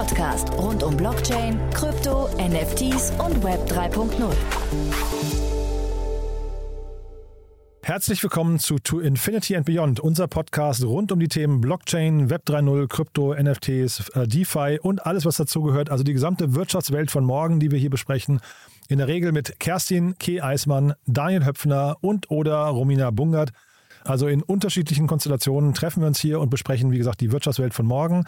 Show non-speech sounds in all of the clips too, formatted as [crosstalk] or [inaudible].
Podcast rund um Blockchain, Krypto, NFTs und Web 3.0. Herzlich willkommen zu To Infinity and Beyond, unser Podcast rund um die Themen Blockchain, Web 3.0, Krypto, NFTs, äh, DeFi und alles, was dazugehört. Also die gesamte Wirtschaftswelt von morgen, die wir hier besprechen. In der Regel mit Kerstin K. Eismann, Daniel Höpfner und oder Romina Bungert. Also in unterschiedlichen Konstellationen treffen wir uns hier und besprechen, wie gesagt, die Wirtschaftswelt von morgen.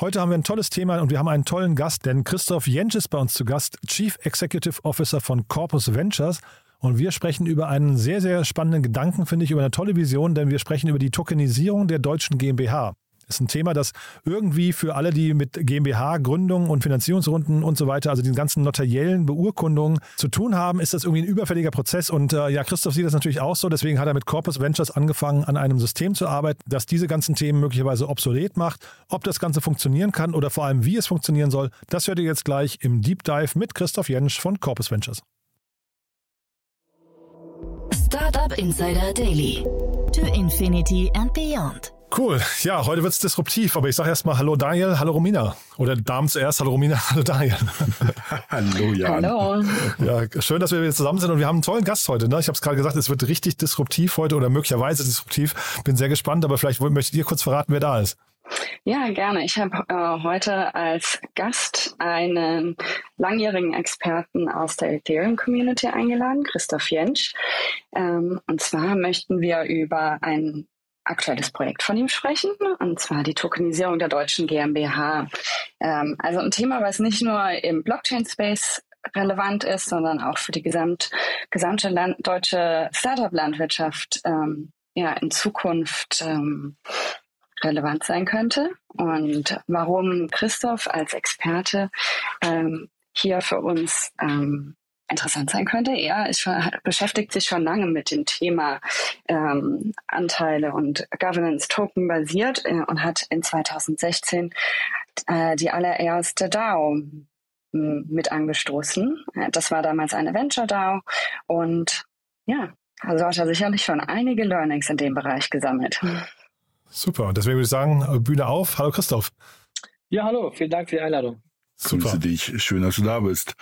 Heute haben wir ein tolles Thema und wir haben einen tollen Gast, denn Christoph Jentsch ist bei uns zu Gast, Chief Executive Officer von Corpus Ventures. Und wir sprechen über einen sehr, sehr spannenden Gedanken, finde ich, über eine tolle Vision, denn wir sprechen über die Tokenisierung der deutschen GmbH ist ein Thema, das irgendwie für alle, die mit GmbH, Gründung und Finanzierungsrunden und so weiter, also den ganzen notariellen Beurkundungen zu tun haben, ist das irgendwie ein überfälliger Prozess. Und äh, ja, Christoph sieht das natürlich auch so. Deswegen hat er mit Corpus Ventures angefangen, an einem System zu arbeiten, das diese ganzen Themen möglicherweise obsolet macht. Ob das Ganze funktionieren kann oder vor allem, wie es funktionieren soll, das hört ihr jetzt gleich im Deep Dive mit Christoph Jentsch von Corpus Ventures. Startup Insider Daily. To Infinity and Beyond. Cool. Ja, heute wird es disruptiv, aber ich sage erstmal Hallo Daniel, Hallo Romina. Oder Damen zuerst, Hallo Romina, [laughs] Hallo Daniel. [laughs] hallo Jan. Hallo. Ja, schön, dass wir wieder zusammen sind und wir haben einen tollen Gast heute. Ne? Ich habe es gerade gesagt, es wird richtig disruptiv heute oder möglicherweise disruptiv. Bin sehr gespannt, aber vielleicht möchtet ihr kurz verraten, wer da ist. Ja, gerne. Ich habe äh, heute als Gast einen langjährigen Experten aus der Ethereum-Community eingeladen, Christoph Jentsch. Ähm, und zwar möchten wir über ein aktuelles Projekt von ihm sprechen, und zwar die Tokenisierung der deutschen GmbH. Ähm, also ein Thema, was nicht nur im Blockchain-Space relevant ist, sondern auch für die gesamt, gesamte Land, deutsche Startup-Landwirtschaft ähm, ja, in Zukunft ähm, relevant sein könnte. Und warum Christoph als Experte ähm, hier für uns ähm, interessant sein könnte. Er ist schon, beschäftigt sich schon lange mit dem Thema ähm, Anteile und Governance Token basiert äh, und hat in 2016 äh, die allererste DAO hm, mit angestoßen. Äh, das war damals eine Venture DAO und ja, also hat er sicherlich schon einige Learnings in dem Bereich gesammelt. Super, und deswegen würde ich sagen, Bühne auf. Hallo Christoph. Ja, hallo, vielen Dank für die Einladung. Grüße dich. Schön, dass du da bist.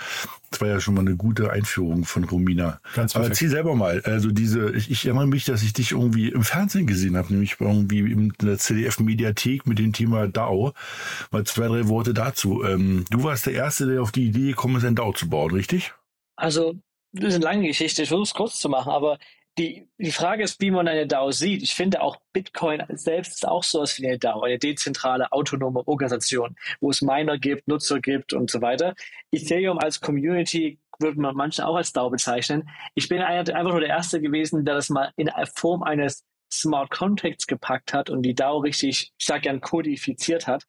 Das war ja schon mal eine gute Einführung von Romina. Ganz Aber erzähl selber mal. Also diese, ich, ich, erinnere mich, dass ich dich irgendwie im Fernsehen gesehen habe, nämlich irgendwie in der CDF-Mediathek mit dem Thema DAO. Mal zwei, drei Worte dazu. Ähm, du warst der Erste, der auf die Idee gekommen ist, ein DAO zu bauen, richtig? Also, das ist eine lange Geschichte. Ich versuche es kurz zu machen, aber die, die Frage ist, wie man eine DAO sieht. Ich finde auch Bitcoin selbst ist auch so etwas wie eine DAO, eine dezentrale, autonome Organisation, wo es Miner gibt, Nutzer gibt und so weiter. Ethereum als Community würde man manchen auch als DAO bezeichnen. Ich bin einfach nur der Erste gewesen, der das mal in Form eines Smart Contracts gepackt hat und die DAO richtig, ich sage gern, kodifiziert hat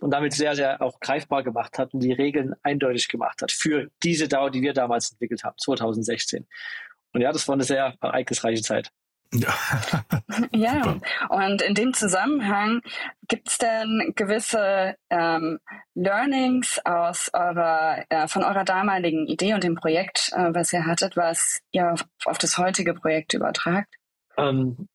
und damit sehr, sehr auch greifbar gemacht hat und die Regeln eindeutig gemacht hat für diese DAO, die wir damals entwickelt haben, 2016. Und ja, das war eine sehr ereignisreiche Zeit. Ja. [laughs] ja, und in dem Zusammenhang gibt es denn gewisse ähm, Learnings aus eurer, äh, von eurer damaligen Idee und dem Projekt, äh, was ihr hattet, was ihr auf, auf das heutige Projekt übertragt? Ähm,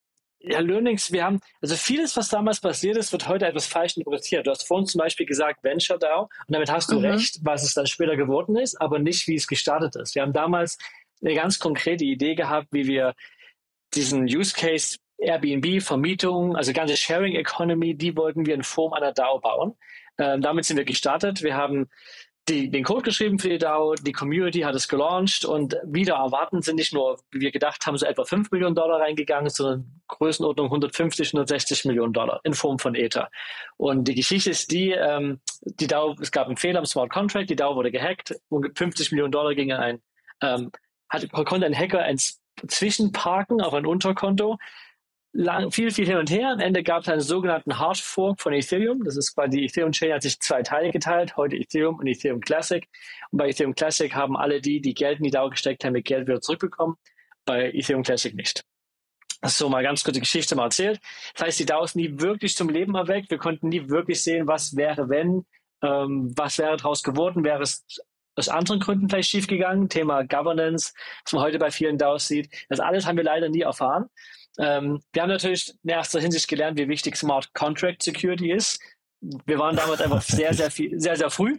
ja, Learnings, wir haben, also vieles, was damals passiert ist, wird heute etwas falsch interpretiert. Du hast vorhin zum Beispiel gesagt Venture DAO und damit hast du mhm. recht, was es dann später geworden ist, aber nicht, wie es gestartet ist. Wir haben damals eine ganz konkrete Idee gehabt, wie wir diesen Use Case Airbnb, Vermietung, also ganze Sharing Economy, die wollten wir in Form einer DAO bauen. Ähm, damit sind wir gestartet. Wir haben die, den Code geschrieben für die DAO, die Community hat es gelauncht und wieder erwarten sind nicht nur, wie wir gedacht haben, so etwa 5 Millionen Dollar reingegangen, sondern Größenordnung 150, 160 Millionen Dollar in Form von Ether. Und die Geschichte ist die, ähm, die DAO, es gab einen Fehler im Smart Contract, die DAO wurde gehackt, 50 Millionen Dollar gingen ein ähm, hat, konnte ein Hacker eins zwischenparken auf ein Unterkonto. lang, viel, viel hin und her. Am Ende gab es einen sogenannten Hard Fork von Ethereum. Das ist quasi die Ethereum Chain hat sich zwei Teile geteilt, heute Ethereum und Ethereum Classic. Und bei Ethereum Classic haben alle die, die Geld in die DAO gesteckt haben, mit Geld wieder zurückbekommen. Bei Ethereum Classic nicht. So mal ganz kurze Geschichte mal erzählt. Das heißt, die DAO ist nie wirklich zum Leben erweckt. Wir konnten nie wirklich sehen, was wäre, wenn, ähm, was wäre daraus geworden, wäre es aus anderen Gründen vielleicht schiefgegangen. Thema Governance, was man heute bei vielen DAOs sieht. Das alles haben wir leider nie erfahren. Ähm, wir haben natürlich in erster Hinsicht gelernt, wie wichtig Smart Contract Security ist. Wir waren damals einfach [laughs] sehr, sehr viel, sehr, sehr früh.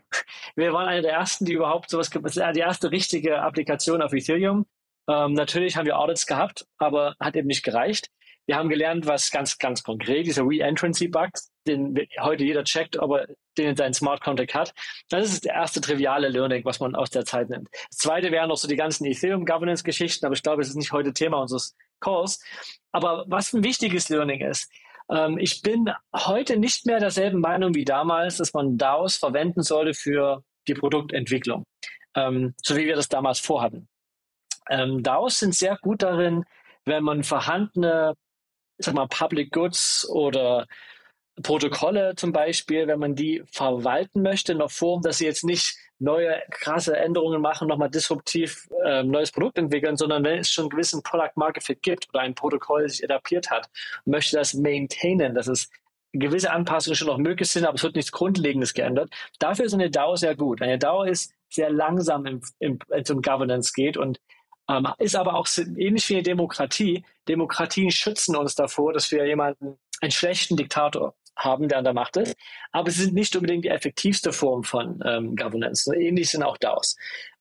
Wir waren einer der ersten, die überhaupt sowas, die erste richtige Applikation auf Ethereum. Ähm, natürlich haben wir Audits gehabt, aber hat eben nicht gereicht. Wir haben gelernt, was ganz, ganz konkret, dieser Re-Entrancy-Bug, den heute jeder checkt, ob er den in seinen Smart Contract hat. Das ist das erste triviale Learning, was man aus der Zeit nimmt. Das zweite wären noch so die ganzen Ethereum Governance Geschichten, aber ich glaube, es ist nicht heute Thema unseres Calls. Aber was ein wichtiges Learning ist, ähm, ich bin heute nicht mehr derselben Meinung wie damals, dass man DAOs verwenden sollte für die Produktentwicklung, ähm, so wie wir das damals vorhatten. Ähm, DAOs sind sehr gut darin, wenn man vorhandene, sag mal, Public Goods oder Protokolle zum Beispiel, wenn man die verwalten möchte in der Form, dass sie jetzt nicht neue krasse Änderungen machen, nochmal disruptiv äh, neues Produkt entwickeln, sondern wenn es schon einen gewissen Product Market Fit gibt oder ein Protokoll sich adaptiert hat, möchte das maintainen, dass es gewisse Anpassungen schon noch möglich sind, aber es wird nichts Grundlegendes geändert. Dafür ist eine DAO sehr gut. Eine DAO ist sehr langsam, im, im, wenn es um Governance geht und ähm, ist aber auch ähnlich wie eine Demokratie. Demokratien schützen uns davor, dass wir jemanden, einen schlechten Diktator haben, der an der Macht ist. Aber sie sind nicht unbedingt die effektivste Form von ähm, Governance. Ähnlich sind auch DAOs.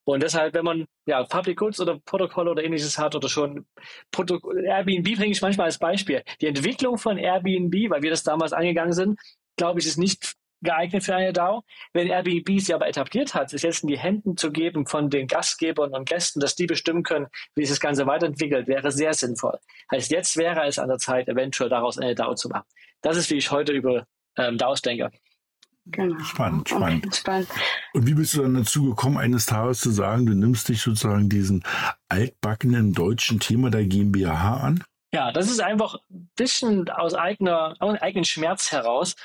Und deshalb, wenn man ja Public Goods oder Protokolle oder ähnliches hat oder schon Proto Airbnb bringe ich manchmal als Beispiel. Die Entwicklung von Airbnb, weil wir das damals angegangen sind, glaube ich, ist nicht geeignet für eine DAO. Wenn Airbnb sie aber etabliert hat, es jetzt in die Händen zu geben von den Gastgebern und Gästen, dass die bestimmen können, wie sich das Ganze weiterentwickelt, wäre sehr sinnvoll. Heißt, jetzt wäre es an der Zeit, eventuell daraus eine DAO zu machen. Das ist, wie ich heute über ähm, DAOs denke. Genau. Spannend, spannend. Okay, spannend. Und wie bist du dann dazu gekommen, eines Tages zu sagen, du nimmst dich sozusagen diesen altbackenen deutschen Thema der GmbH an? Ja, das ist einfach ein bisschen aus eigener, aus eigenen Schmerz heraus.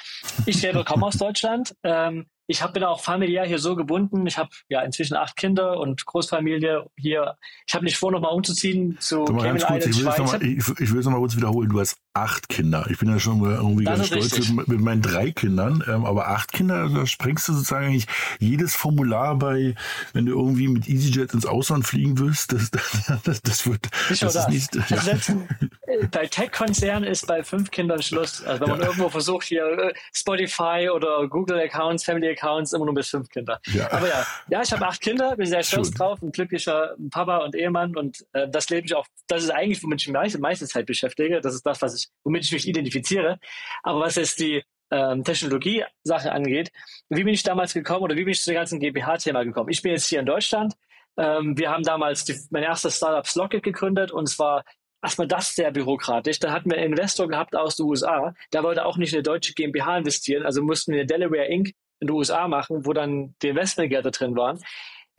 Ich selber komme aus Deutschland. Ähm, ich hab, bin auch familiär hier so gebunden. Ich habe ja inzwischen acht Kinder und Großfamilie hier. Ich habe nicht vor, nochmal umzuziehen zu Cayman Islands, ich will es nochmal kurz wiederholen. Du hast acht Kinder. Ich bin ja schon irgendwie das ganz stolz mit, mit, meinen drei Kindern. Ähm, aber acht Kinder, da sprengst du sozusagen eigentlich jedes Formular bei, wenn du irgendwie mit EasyJet ins Ausland fliegen willst. Das, [laughs] das, das, wird. Nicht das, das. Nicht, ja. selbst äh, bei Tech-Konzernen ist bei fünf Kindern Schluss. Also wenn man irgendwo versucht, hier äh, Spotify oder Google-Accounts, Family-Accounts, Accounts immer nur bis fünf Kinder. Ja. Aber ja, ja, ich habe acht Kinder, bin sehr stolz Schön. drauf, ein glücklicher Papa und Ehemann und äh, das lebe ich auch. Das ist eigentlich, womit ich mich meiste, meiste Zeit beschäftige. Das ist das, was ich, womit ich mich identifiziere. Aber was jetzt die ähm, Technologie-Sache angeht, wie bin ich damals gekommen oder wie bin ich zu dem ganzen GmbH-Thema gekommen? Ich bin jetzt hier in Deutschland. Ähm, wir haben damals die, mein erstes Startup Slocket gegründet und zwar erstmal das sehr bürokratisch. Dann hatten wir einen Investor gehabt aus den USA, der wollte auch nicht in eine deutsche GmbH investieren, also mussten wir Delaware Inc in den USA machen, wo dann die Investmentgelder drin waren.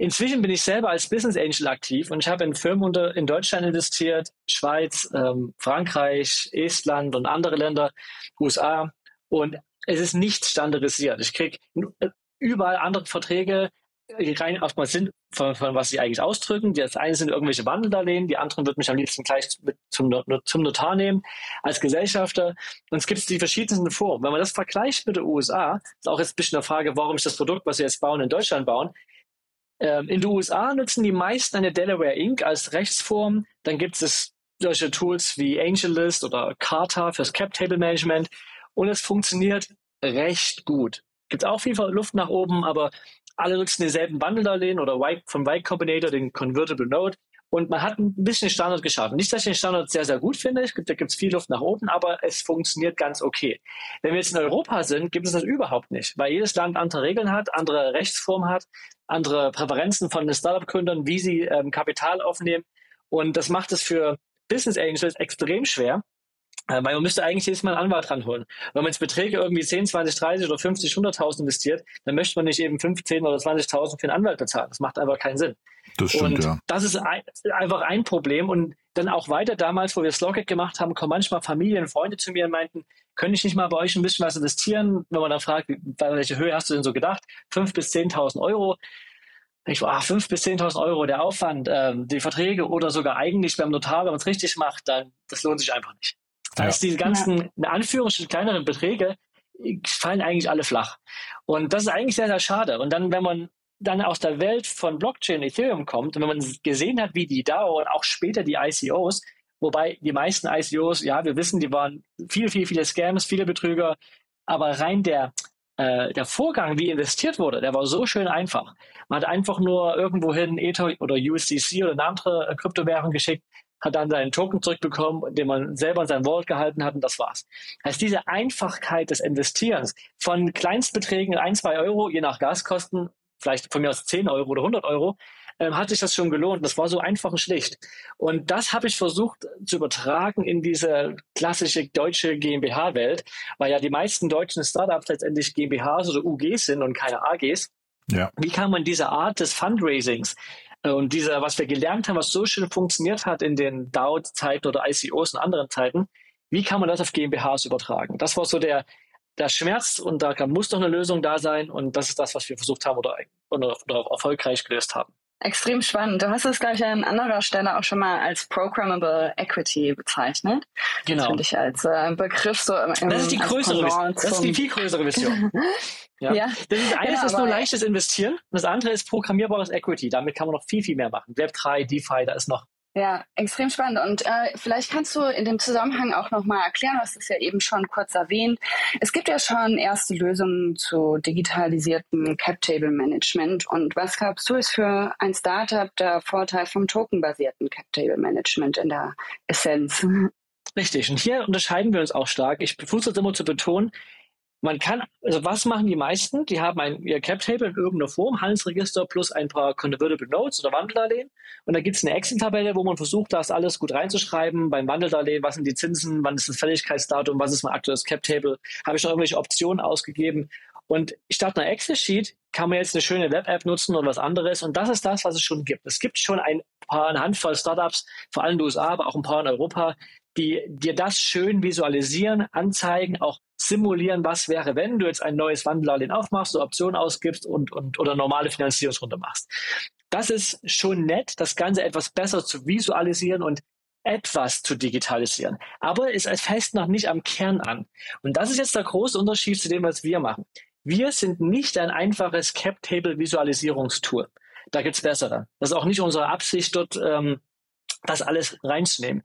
Inzwischen bin ich selber als Business Angel aktiv und ich habe in Firmen unter, in Deutschland investiert, Schweiz, ähm, Frankreich, Estland und andere Länder, USA. Und es ist nicht standardisiert. Ich kriege überall andere Verträge, die rein erstmal sind, von, von was sie eigentlich ausdrücken. Das eine sind irgendwelche Wandeldarlehen, die anderen wird mich am liebsten gleich mit zum, zum Notar nehmen als Gesellschafter. Und es gibt die verschiedensten Formen. Wenn man das vergleicht mit den USA, ist auch jetzt ein bisschen eine Frage, warum ich das Produkt, was wir jetzt bauen, in Deutschland bauen. Ähm, in den USA nutzen die meisten eine Delaware Inc. als Rechtsform. Dann gibt es solche Tools wie AngelList oder Carta fürs Cap Table Management. Und es funktioniert recht gut. Gibt auch viel Luft nach oben, aber alle nutzen denselben Bundle-Darlehen oder y, vom Y Combinator, den Convertible Note. Und man hat ein bisschen Standard geschaffen. Nicht, dass ich den Standard sehr, sehr gut finde. Ich, da gibt es viel Luft nach oben, aber es funktioniert ganz okay. Wenn wir jetzt in Europa sind, gibt es das überhaupt nicht, weil jedes Land andere Regeln hat, andere Rechtsformen hat, andere Präferenzen von den Startup-Gründern, wie sie ähm, Kapital aufnehmen. Und das macht es für Business Angels extrem schwer, weil man müsste eigentlich jedes Mal einen Anwalt ranholen. Wenn man jetzt Beträge irgendwie 10, 20, 30 oder 50, 100.000 investiert, dann möchte man nicht eben 15 oder 20.000 für einen Anwalt bezahlen. Das macht einfach keinen Sinn. Das stimmt, und ja. Das ist ein, einfach ein Problem. Und dann auch weiter damals, wo wir Slogget gemacht haben, kommen manchmal Familien, Freunde zu mir und meinten, könnte ich nicht mal bei euch ein bisschen was investieren? Wenn man dann fragt, bei welcher Höhe hast du denn so gedacht? 5.000 bis 10.000 Euro. Ich so, ah, 5.000 bis 10.000 Euro der Aufwand, ähm, die Verträge oder sogar eigentlich beim Notar, wenn man es richtig macht, dann das lohnt sich einfach nicht. Das heißt, diese ganzen, in Anführungsstrichen, kleineren Beträge fallen eigentlich alle flach. Und das ist eigentlich sehr, sehr schade. Und dann, wenn man dann aus der Welt von Blockchain Ethereum kommt und wenn man gesehen hat, wie die DAO und auch später die ICOs, wobei die meisten ICOs, ja, wir wissen, die waren viel, viel, viele Scams, viele Betrüger, aber rein der, äh, der Vorgang, wie investiert wurde, der war so schön einfach. Man hat einfach nur irgendwohin Ether oder USDC oder eine andere äh, Kryptowährung geschickt, hat dann seinen Token zurückbekommen, den man selber in sein Wallet gehalten hat und das war's. Heißt, diese Einfachkeit des Investierens von Kleinstbeträgen ein, zwei Euro, je nach Gaskosten, vielleicht von mir aus 10 Euro oder 100 Euro, ähm, hat sich das schon gelohnt. Das war so einfach und schlicht. Und das habe ich versucht zu übertragen in diese klassische deutsche GmbH-Welt, weil ja die meisten deutschen Startups letztendlich GmbHs oder UGs sind und keine AGs. Ja. Wie kann man diese Art des Fundraisings und dieser, was wir gelernt haben, was so schön funktioniert hat in den DAO-Zeiten oder ICOs und anderen Zeiten, wie kann man das auf GmbHs übertragen? Das war so der, der Schmerz und da muss doch eine Lösung da sein und das ist das, was wir versucht haben oder, oder, oder erfolgreich gelöst haben. Extrem spannend. Du hast es, glaube ich, an anderer Stelle auch schon mal als Programmable Equity bezeichnet. Genau. Das finde ich als äh, Begriff so im, Das ist die größere Vision. Das ist die viel größere Vision. [laughs] ja. ja. Das ist eines genau, ist nur leichtes Investieren und das andere ist programmierbares Equity. Damit kann man noch viel, viel mehr machen. Web 3, DeFi, da ist noch ja, extrem spannend. Und äh, vielleicht kannst du in dem Zusammenhang auch nochmal erklären, du hast es ja eben schon kurz erwähnt. Es gibt ja schon erste Lösungen zu digitalisiertem Cap-Table-Management. Und was glaubst du, ist für ein Startup der Vorteil vom tokenbasierten Cap-Table-Management in der Essenz? Richtig. Und hier unterscheiden wir uns auch stark. Ich versuche es immer zu betonen, man kann, also was machen die meisten? Die haben ein, ihr Cap-Table in irgendeiner Form, Handelsregister plus ein paar Convertible Notes oder Wandeldarlehen. Und da gibt es eine Excel-Tabelle, wo man versucht, das alles gut reinzuschreiben. Beim Wandeldarlehen, was sind die Zinsen, wann ist das Fälligkeitsdatum, was ist mein aktuelles Cap-Table, habe ich noch irgendwelche Optionen ausgegeben. Und statt einer Excel-Sheet kann man jetzt eine schöne Web-App nutzen oder was anderes. Und das ist das, was es schon gibt. Es gibt schon ein paar, eine Handvoll Startups, vor allem in den USA, aber auch ein paar in Europa, die dir das schön visualisieren, anzeigen, auch simulieren, was wäre, wenn du jetzt ein neues Wandeldarlehen aufmachst, so Optionen ausgibst und, und oder normale Finanzierungsrunde machst. Das ist schon nett, das Ganze etwas besser zu visualisieren und etwas zu digitalisieren. Aber es fest noch nicht am Kern an. Und das ist jetzt der große Unterschied zu dem, was wir machen. Wir sind nicht ein einfaches Cap-Table-Visualisierungstool. Da gibt's bessere. Das ist auch nicht unsere Absicht, dort ähm, das alles reinzunehmen.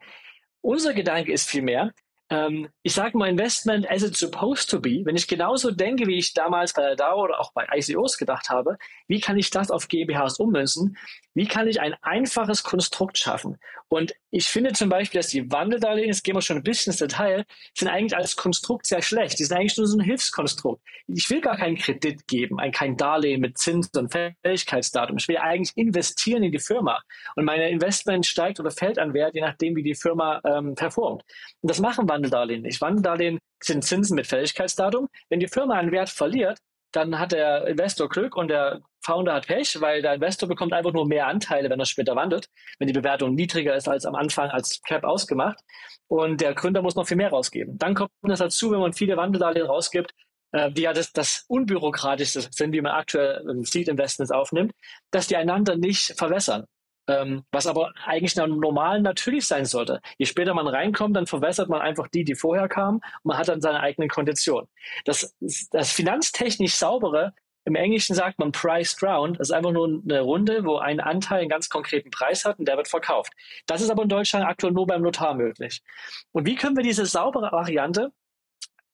Unser Gedanke ist vielmehr, ähm, ich sage mal Investment as it's supposed to be. Wenn ich genauso denke, wie ich damals bei der DAO oder auch bei ICOs gedacht habe, wie kann ich das auf GmbHs ummünzen? Wie kann ich ein einfaches Konstrukt schaffen? Und ich finde zum Beispiel, dass die Wandeldarlehen, jetzt gehen wir schon ein bisschen ins Detail, sind eigentlich als Konstrukt sehr schlecht. Die sind eigentlich nur so ein Hilfskonstrukt. Ich will gar keinen Kredit geben, ein, kein Darlehen mit Zins und Fälligkeitsdatum. Ich will eigentlich investieren in die Firma. Und meine Investment steigt oder fällt an Wert, je nachdem, wie die Firma ähm, performt. Und das machen Wandeldarlehen nicht. Wandeldarlehen sind Zinsen mit Fälligkeitsdatum. Wenn die Firma einen Wert verliert, dann hat der Investor Glück und der Founder hat Pech, weil der Investor bekommt einfach nur mehr Anteile, wenn er später wandelt, wenn die Bewertung niedriger ist als am Anfang als Cap ausgemacht. Und der Gründer muss noch viel mehr rausgeben. Dann kommt es dazu, wenn man viele Wandeldarlehen rausgibt, äh, die ja das, das Unbürokratischste sind, wie man aktuell Seed Investments aufnimmt, dass die einander nicht verwässern. Ähm, was aber eigentlich normal natürlich sein sollte. Je später man reinkommt, dann verwässert man einfach die, die vorher kamen und man hat dann seine eigenen Konditionen. Das, das finanztechnisch saubere, im Englischen sagt man priced round, das ist einfach nur eine Runde, wo ein Anteil einen ganz konkreten Preis hat und der wird verkauft. Das ist aber in Deutschland aktuell nur beim Notar möglich. Und wie können wir diese saubere Variante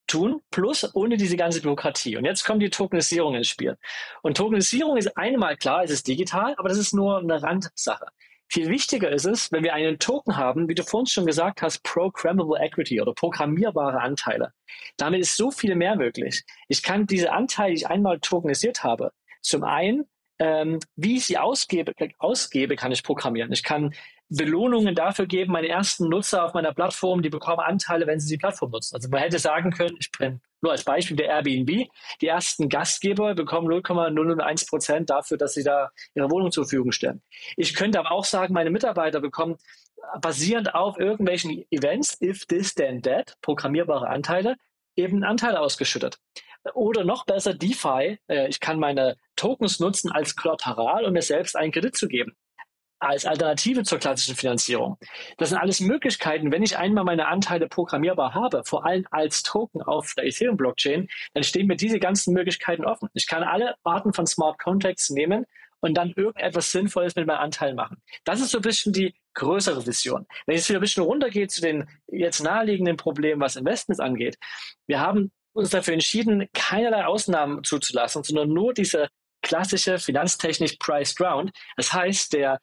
tun, plus ohne diese ganze Bürokratie. Und jetzt kommt die Tokenisierung ins Spiel. Und Tokenisierung ist einmal klar, es ist digital, aber das ist nur eine Randsache. Viel wichtiger ist es, wenn wir einen Token haben, wie du vorhin schon gesagt hast, Programmable Equity oder programmierbare Anteile. Damit ist so viel mehr möglich. Ich kann diese Anteile, die ich einmal tokenisiert habe, zum einen, ähm, wie ich sie ausgebe, ausgebe, kann ich programmieren. Ich kann Belohnungen dafür geben, meine ersten Nutzer auf meiner Plattform, die bekommen Anteile, wenn sie die Plattform nutzen. Also man hätte sagen können, ich bin nur als Beispiel der Airbnb, die ersten Gastgeber bekommen 0,001 Prozent dafür, dass sie da ihre Wohnung zur Verfügung stellen. Ich könnte aber auch sagen, meine Mitarbeiter bekommen basierend auf irgendwelchen Events, if this then that, programmierbare Anteile, eben Anteile ausgeschüttet. Oder noch besser DeFi, äh, ich kann meine Tokens nutzen als Kollateral, um mir selbst einen Kredit zu geben als Alternative zur klassischen Finanzierung. Das sind alles Möglichkeiten, wenn ich einmal meine Anteile programmierbar habe, vor allem als Token auf der Ethereum-Blockchain, dann stehen mir diese ganzen Möglichkeiten offen. Ich kann alle Arten von Smart Contracts nehmen und dann irgendetwas Sinnvolles mit meinen Anteilen machen. Das ist so ein bisschen die größere Vision. Wenn ich jetzt wieder ein bisschen runtergehe zu den jetzt naheliegenden Problemen, was Investments angeht, wir haben uns dafür entschieden, keinerlei Ausnahmen zuzulassen, sondern nur diese klassische finanztechnisch priced round. Das heißt, der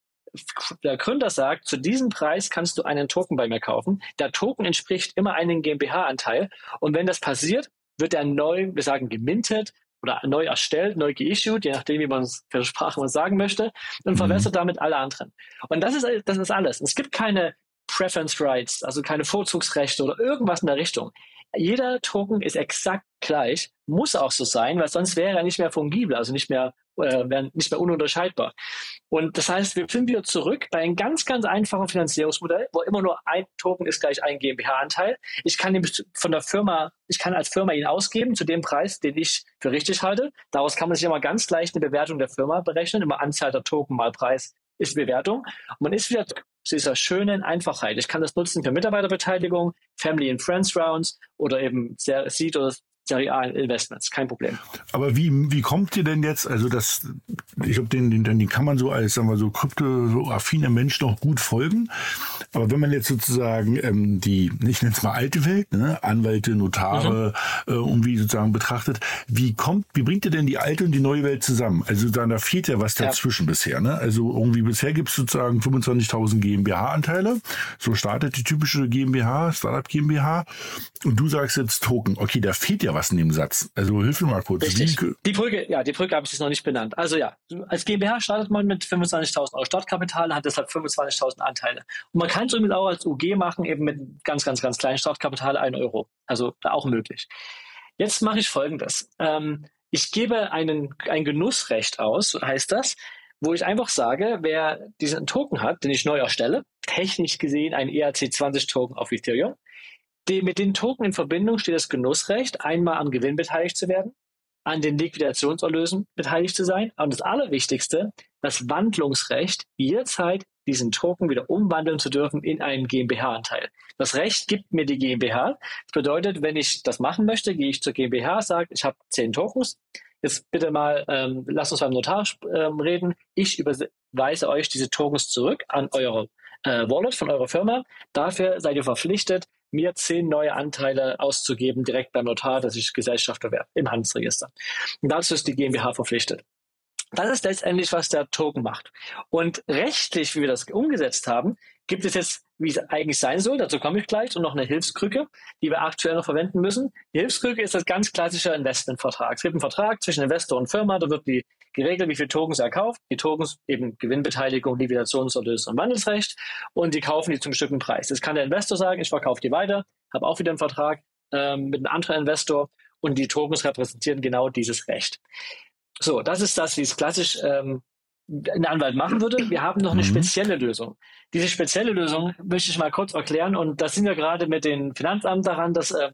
der Gründer sagt, zu diesem Preis kannst du einen Token bei mir kaufen. Der Token entspricht immer einem GmbH-Anteil. Und wenn das passiert, wird er neu, wir sagen, gemintet oder neu erstellt, neu geissued, je nachdem, wie man es für Sprache man sagen möchte, und mhm. verwässert damit alle anderen. Und das ist, das ist alles. Es gibt keine Preference Rights, also keine Vorzugsrechte oder irgendwas in der Richtung. Jeder Token ist exakt gleich, muss auch so sein, weil sonst wäre er nicht mehr fungibel, also nicht mehr, äh, nicht mehr ununterscheidbar. Und das heißt, wir sind wieder zurück bei einem ganz, ganz einfachen Finanzierungsmodell, wo immer nur ein Token ist gleich ein GmbH-Anteil. Ich kann ihn von der Firma, ich kann als Firma ihn ausgeben zu dem Preis, den ich für richtig halte. Daraus kann man sich immer ganz leicht eine Bewertung der Firma berechnen. Immer Anzahl der Token mal Preis ist Bewertung. Und man ist wieder zu dieser schönen Einfachheit. Ich kann das nutzen für Mitarbeiterbeteiligung, Family and Friends Rounds oder eben Seed oder Serie A Investments, kein Problem. Aber wie, wie kommt ihr denn jetzt, also das, ich glaube, den, den, den kann man so als, sagen wir so, kryptoaffiner Mensch noch gut folgen. Aber wenn man jetzt sozusagen ähm, die, ich nenne es mal alte Welt, ne, Anwälte, Notare, mhm. äh, irgendwie sozusagen betrachtet, wie kommt, wie bringt ihr denn die alte und die neue Welt zusammen? Also da, da fehlt ja was dazwischen ja. bisher, ne? Also irgendwie bisher gibt es sozusagen 25.000 GmbH-Anteile. So startet die typische GmbH, Startup GmbH. Und du sagst jetzt Token. Okay, da fehlt ja was was in dem Satz. Also hilf mir mal kurz. Richtig. Die Brücke, ja, die Brücke habe ich jetzt noch nicht benannt. Also ja, als GmbH startet man mit 25.000 Euro Startkapital, hat deshalb 25.000 Anteile. Und man kann es übrigens auch als UG machen, eben mit ganz, ganz, ganz kleinen Startkapital 1 Euro. Also auch möglich. Jetzt mache ich Folgendes. Ähm, ich gebe einen, ein Genussrecht aus, heißt das, wo ich einfach sage, wer diesen Token hat, den ich neu erstelle, technisch gesehen ein ERC20 Token auf Ethereum, die, mit den Token in Verbindung steht das Genussrecht, einmal am Gewinn beteiligt zu werden, an den Liquidationserlösen beteiligt zu sein und das Allerwichtigste, das Wandlungsrecht, jederzeit diesen Token wieder umwandeln zu dürfen in einen GmbH-Anteil. Das Recht gibt mir die GmbH. Das bedeutet, wenn ich das machen möchte, gehe ich zur GmbH, sage, ich habe zehn Tokens. Jetzt bitte mal, ähm, lasst uns beim Notar ähm, reden. Ich überweise euch diese Tokens zurück an eure äh, Wallet von eurer Firma. Dafür seid ihr verpflichtet, mir zehn neue Anteile auszugeben, direkt beim Notar, dass ich Gesellschafter werde, im Handelsregister. Und dazu ist die GmbH verpflichtet. Das ist letztendlich, was der Token macht. Und rechtlich, wie wir das umgesetzt haben, gibt es jetzt, wie es eigentlich sein soll, dazu komme ich gleich, und noch eine Hilfskrücke, die wir aktuell noch verwenden müssen. Die Hilfskrücke ist das ganz klassische Investmentvertrag. Es gibt einen Vertrag zwischen Investor und Firma, da wird die geregelt, wie viele Tokens er kauft. Die Tokens eben Gewinnbeteiligung, Liquidationserlös und Wandelsrecht und die kaufen die zum bestimmten Preis. Jetzt kann der Investor sagen, ich verkaufe die weiter, habe auch wieder einen Vertrag ähm, mit einem anderen Investor und die Tokens repräsentieren genau dieses Recht. So, das ist das, wie es klassisch ähm, ein Anwalt machen würde. Wir haben noch eine mhm. spezielle Lösung. Diese spezielle Lösung möchte ich mal kurz erklären und da sind wir gerade mit dem Finanzamt daran, das äh,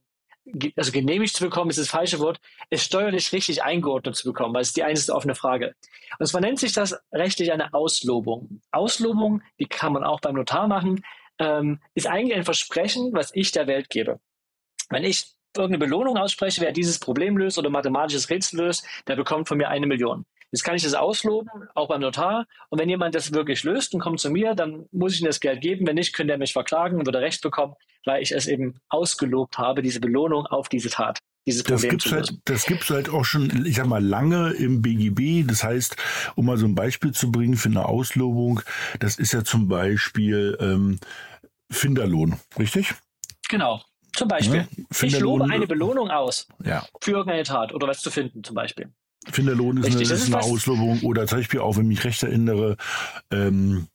also genehmigt zu bekommen, ist das falsche Wort, es steuerlich richtig eingeordnet zu bekommen, weil es die einzige offene Frage. Und zwar nennt sich das rechtlich eine Auslobung. Auslobung, die kann man auch beim Notar machen, ähm, ist eigentlich ein Versprechen, was ich der Welt gebe. Wenn ich irgendeine Belohnung ausspreche, wer dieses Problem löst oder mathematisches Rätsel löst, der bekommt von mir eine Million. Jetzt kann ich das ausloben, auch beim Notar. Und wenn jemand das wirklich löst und kommt zu mir, dann muss ich ihm das Geld geben. Wenn nicht, könnte er mich verklagen und würde Recht bekommen, weil ich es eben ausgelobt habe, diese Belohnung auf diese Tat. Dieses das gibt es halt, das gibt's halt auch schon, ich sag mal, lange im BGB. Das heißt, um mal so ein Beispiel zu bringen für eine Auslobung, das ist ja zum Beispiel ähm, Finderlohn, richtig? Genau. Zum Beispiel. Ja, ich lobe eine Belohnung aus ja. für irgendeine Tat oder was zu finden, zum Beispiel. Finderlohn ist Richtig, eine, ist eine Auslobung. Oder zum Beispiel auch, wenn ich mich recht erinnere, ähm,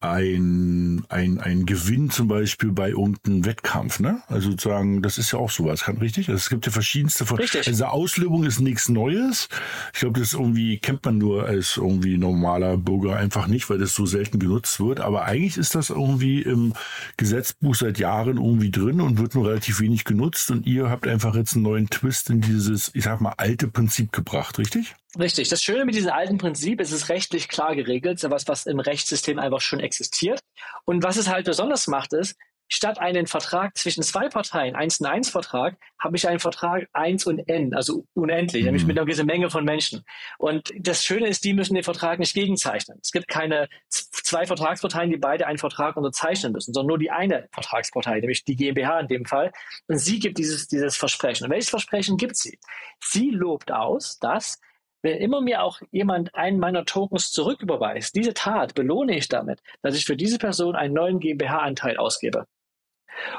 ein, ein, ein Gewinn zum Beispiel bei irgendeinem Wettkampf, ne? Also sozusagen, das ist ja auch sowas, kann richtig? Also es gibt ja verschiedenste von. Richtig. Also Auslöbung ist nichts Neues. Ich glaube, das irgendwie kennt man nur als irgendwie normaler Bürger einfach nicht, weil das so selten genutzt wird. Aber eigentlich ist das irgendwie im Gesetzbuch seit Jahren irgendwie drin und wird nur relativ wenig genutzt. Und ihr habt einfach jetzt einen neuen Twist in dieses, ich sag mal, alte Prinzip gebracht, richtig? Richtig. Das Schöne mit diesem alten Prinzip ist, es ist rechtlich klar geregelt, so was, was im Rechtssystem einfach schon existiert. Und was es halt besonders macht, ist, statt einen Vertrag zwischen zwei Parteien, 1 und 1 Vertrag, habe ich einen Vertrag 1 und N, also unendlich, mhm. nämlich mit einer gewissen Menge von Menschen. Und das Schöne ist, die müssen den Vertrag nicht gegenzeichnen. Es gibt keine zwei Vertragsparteien, die beide einen Vertrag unterzeichnen müssen, sondern nur die eine Vertragspartei, nämlich die GmbH in dem Fall. Und sie gibt dieses, dieses Versprechen. Und welches Versprechen gibt sie? Sie lobt aus, dass wenn immer mir auch jemand einen meiner Tokens zurücküberweist, diese Tat belohne ich damit, dass ich für diese Person einen neuen GmbH-Anteil ausgebe.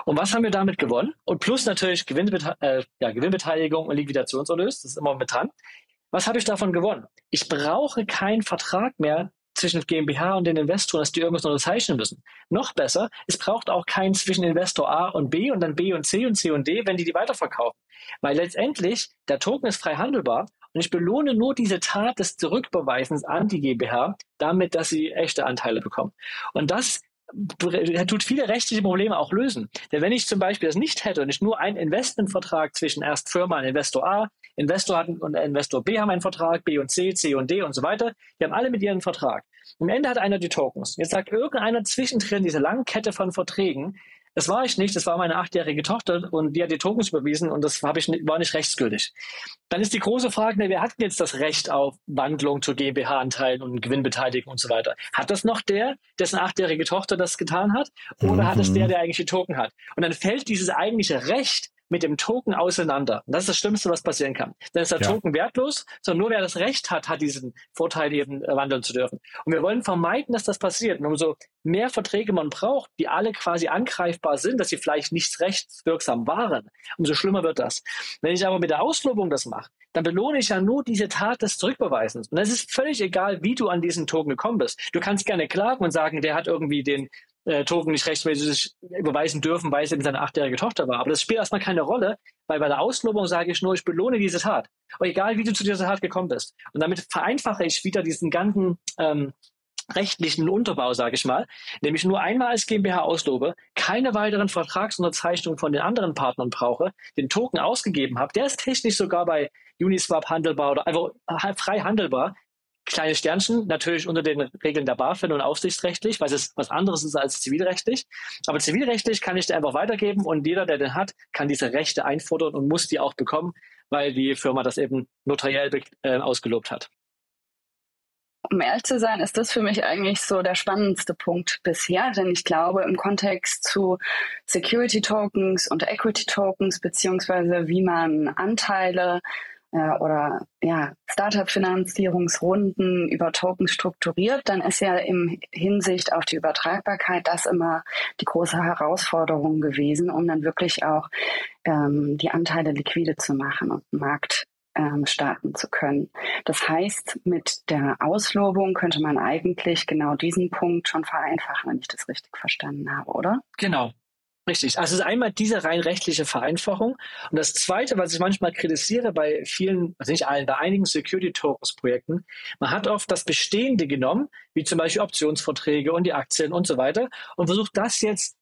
Und was haben wir damit gewonnen? Und plus natürlich Gewinnbete äh, ja, Gewinnbeteiligung und Liquidationserlös, das ist immer mit dran. Was habe ich davon gewonnen? Ich brauche keinen Vertrag mehr zwischen GmbH und den Investoren, dass die irgendwas unterzeichnen müssen. Noch besser, es braucht auch keinen zwischen Investor A und B und dann B und C und C und D, wenn die die weiterverkaufen. Weil letztendlich der Token ist frei handelbar und ich belohne nur diese Tat des Zurückbeweisens an die GmbH, damit, dass sie echte Anteile bekommen. Und das tut viele rechtliche Probleme auch lösen. Denn wenn ich zum Beispiel das nicht hätte und ich nur einen Investmentvertrag zwischen erst Firma und Investor A, Investor hat und Investor B haben einen Vertrag, B und C, C und D und so weiter, die haben alle mit ihren Vertrag. Am Ende hat einer die Tokens. Jetzt sagt irgendeiner zwischendrin diese lange Kette von Verträgen, das war ich nicht, das war meine achtjährige Tochter und die hat die Tokens überwiesen und das ich, war nicht rechtsgültig. Dann ist die große Frage, wer hat jetzt das Recht auf Wandlung zu GmbH-Anteilen und Gewinnbeteiligung und so weiter? Hat das noch der, dessen achtjährige Tochter das getan hat? Oder mhm. hat es der, der eigentlich die Token hat? Und dann fällt dieses eigentliche Recht mit dem Token auseinander. Und das ist das Schlimmste, was passieren kann. Dann ist der ja. Token wertlos, sondern nur wer das Recht hat, hat diesen Vorteil eben äh, wandeln zu dürfen. Und wir wollen vermeiden, dass das passiert. Und umso mehr Verträge man braucht, die alle quasi angreifbar sind, dass sie vielleicht nicht rechtswirksam waren, umso schlimmer wird das. Wenn ich aber mit der Auslobung das mache, dann belohne ich ja nur diese Tat des Zurückbeweisens. Und es ist völlig egal, wie du an diesen Token gekommen bist. Du kannst gerne klagen und sagen, der hat irgendwie den äh, Token nicht rechtmäßig überweisen dürfen, weil es eben seine achtjährige Tochter war. Aber das spielt erstmal keine Rolle, weil bei der Auslobung sage ich nur, ich belohne diese Tat. Und egal, wie du zu dieser Tat gekommen bist. Und damit vereinfache ich wieder diesen ganzen ähm, rechtlichen Unterbau, sage ich mal, nämlich nur einmal als GmbH auslobe, keine weiteren Vertragsunterzeichnungen von den anderen Partnern brauche, den Token ausgegeben habe, der ist technisch sogar bei Uniswap handelbar oder einfach frei handelbar, kleine Sternchen, natürlich unter den Regeln der BaFin und aufsichtsrechtlich, weil es was anderes ist als zivilrechtlich. Aber zivilrechtlich kann ich dir einfach weitergeben und jeder, der den hat, kann diese Rechte einfordern und muss die auch bekommen, weil die Firma das eben notariell äh, ausgelobt hat. Um ehrlich zu sein, ist das für mich eigentlich so der spannendste Punkt bisher, denn ich glaube, im Kontext zu Security Tokens und Equity Tokens, beziehungsweise wie man Anteile äh, oder ja, Startup-Finanzierungsrunden über Tokens strukturiert, dann ist ja im Hinsicht auf die Übertragbarkeit das immer die große Herausforderung gewesen, um dann wirklich auch ähm, die Anteile liquide zu machen und Markt ähm, starten zu können. Das heißt, mit der Auslobung könnte man eigentlich genau diesen Punkt schon vereinfachen, wenn ich das richtig verstanden habe, oder? Genau, Richtig. Also es ist einmal diese rein rechtliche Vereinfachung. Und das Zweite, was ich manchmal kritisiere bei vielen, also nicht allen, bei einigen Security Tokens Projekten, man hat oft das Bestehende genommen, wie zum Beispiel Optionsverträge und die Aktien und so weiter, und versucht das jetzt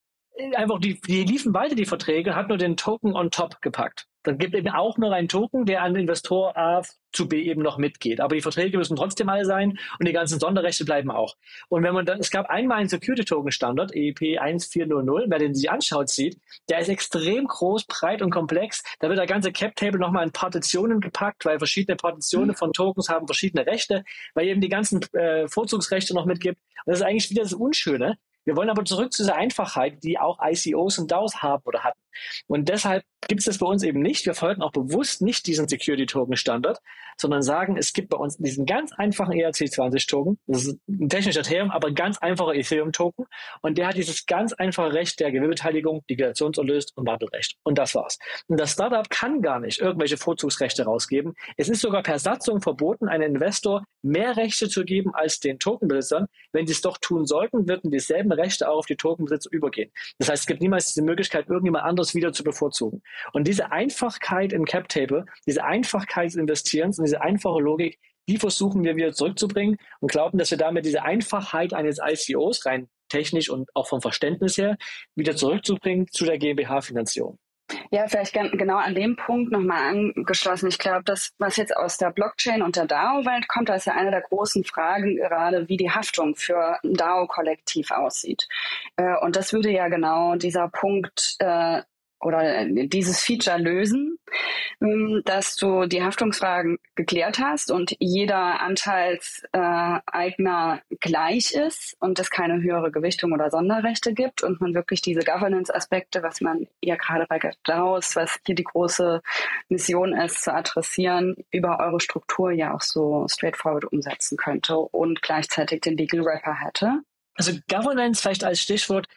einfach, die, die liefen beide die Verträge, hat nur den Token on top gepackt. Dann gibt eben auch noch einen Token, der an Investor A zu B eben noch mitgeht. Aber die Verträge müssen trotzdem alle sein und die ganzen Sonderrechte bleiben auch. Und wenn man dann, es gab einmal einen Security Token Standard, EEP 1400, wer den sich anschaut, sieht, der ist extrem groß, breit und komplex. Da wird der ganze Cap Table nochmal in Partitionen gepackt, weil verschiedene Partitionen mhm. von Tokens haben verschiedene Rechte, weil eben die ganzen äh, Vorzugsrechte noch mitgibt. Und das ist eigentlich wieder das Unschöne, Wir wollen aber zurück zu dieser Einfachheit, die auch ICOs und DAOs haben oder hatten. Und deshalb gibt es das bei uns eben nicht. Wir folgen auch bewusst nicht diesen Security Token Standard, sondern sagen, es gibt bei uns diesen ganz einfachen ERC20 Token. Das ist ein technischer Term, aber ein ganz einfacher Ethereum Token. Und der hat dieses ganz einfache Recht der Gewinnbeteiligung, Deklarationserlöst und Wandelrecht. Und das war's. Und das Startup kann gar nicht irgendwelche Vorzugsrechte rausgeben. Es ist sogar per Satzung verboten, einem Investor mehr Rechte zu geben als den Tokenbesitzern. Wenn sie es doch tun sollten, würden dieselben Rechte auch auf die Tokenbesitzer übergehen. Das heißt, es gibt niemals diese Möglichkeit, irgendjemand anderes wieder zu bevorzugen. Und diese Einfachkeit im Cap Table, diese Einfachkeit des Investierens und diese einfache Logik, die versuchen wir wieder zurückzubringen und glauben, dass wir damit diese Einfachheit eines ICOs rein technisch und auch vom Verständnis her wieder zurückzubringen zu der GmbH-Finanzierung. Ja, vielleicht genau an dem Punkt nochmal angeschlossen. Ich glaube, das, was jetzt aus der Blockchain und der DAO-Welt kommt, da ist ja eine der großen Fragen gerade, wie die Haftung für ein DAO-Kollektiv aussieht. Äh, und das würde ja genau dieser Punkt äh, oder dieses Feature lösen, ähm, dass du die Haftungsfragen geklärt hast und jeder Anteilseigner gleich ist und es keine höhere Gewichtung oder Sonderrechte gibt und man wirklich diese Governance-Aspekte, was man ja gerade bei DAOs, was hier die große Mission ist, zu adressieren, über eure Struktur ja auch so straightforward umsetzen könnte und gleichzeitig den Legal Rapper hätte. Also Governance vielleicht als Stichwort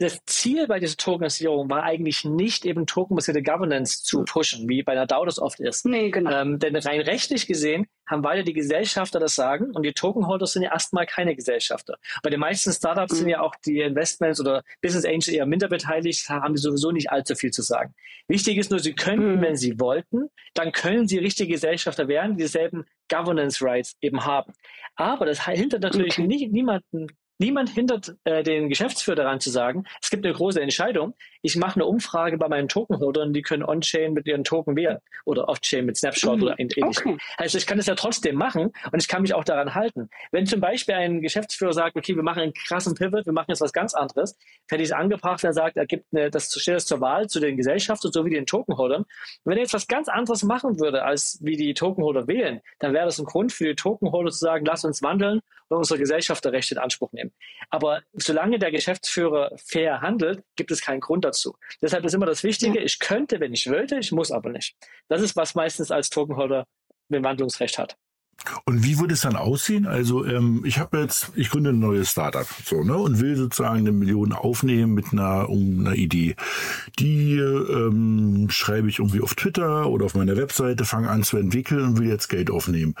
das Ziel bei dieser Tokenisierung war eigentlich nicht eben tokenbasierte Governance zu pushen, wie bei einer DAO das oft ist. Nee, genau. Ähm, denn rein rechtlich gesehen haben weiter die Gesellschafter das Sagen und die Tokenholder sind ja erstmal keine Gesellschafter. Bei den meisten Startups mhm. sind ja auch die Investments oder Business Angels eher minder beteiligt, haben die sowieso nicht allzu viel zu sagen. Wichtig ist nur, sie könnten, mhm. wenn sie wollten, dann können sie richtige Gesellschafter werden, die dieselben Governance Rights eben haben. Aber das hindert natürlich okay. nie, niemanden Niemand hindert äh, den Geschäftsführer daran zu sagen, es gibt eine große Entscheidung. Ich mache eine Umfrage bei meinen Tokenholdern, die können on-chain mit ihren Token wählen oder off-chain mit Snapshot mhm. oder ähnlich. Okay. Also ich kann das ja trotzdem machen und ich kann mich auch daran halten. Wenn zum Beispiel ein Geschäftsführer sagt, okay, wir machen einen krassen Pivot, wir machen jetzt was ganz anderes, hätte ich es angebracht, wenn er sagt, er gibt eine, das stellt es zur Wahl zu den Gesellschaften sowie den Tokenholdern. Wenn er jetzt was ganz anderes machen würde, als wie die Tokenholder wählen, dann wäre das ein Grund für die Tokenholder zu sagen, lass uns wandeln und unsere Gesellschafterrechte in Anspruch nehmen. Aber solange der Geschäftsführer fair handelt, gibt es keinen Grund dazu. Deshalb ist immer das Wichtige, ich könnte, wenn ich wollte, ich muss aber nicht. Das ist, was meistens als Tokenholder ein Wandlungsrecht hat. Und wie würde es dann aussehen? Also ähm, ich habe jetzt, ich gründe ein neues Startup so ne und will sozusagen eine Million aufnehmen mit einer, um, einer Idee. Die ähm, schreibe ich irgendwie auf Twitter oder auf meiner Webseite, fange an zu entwickeln und will jetzt Geld aufnehmen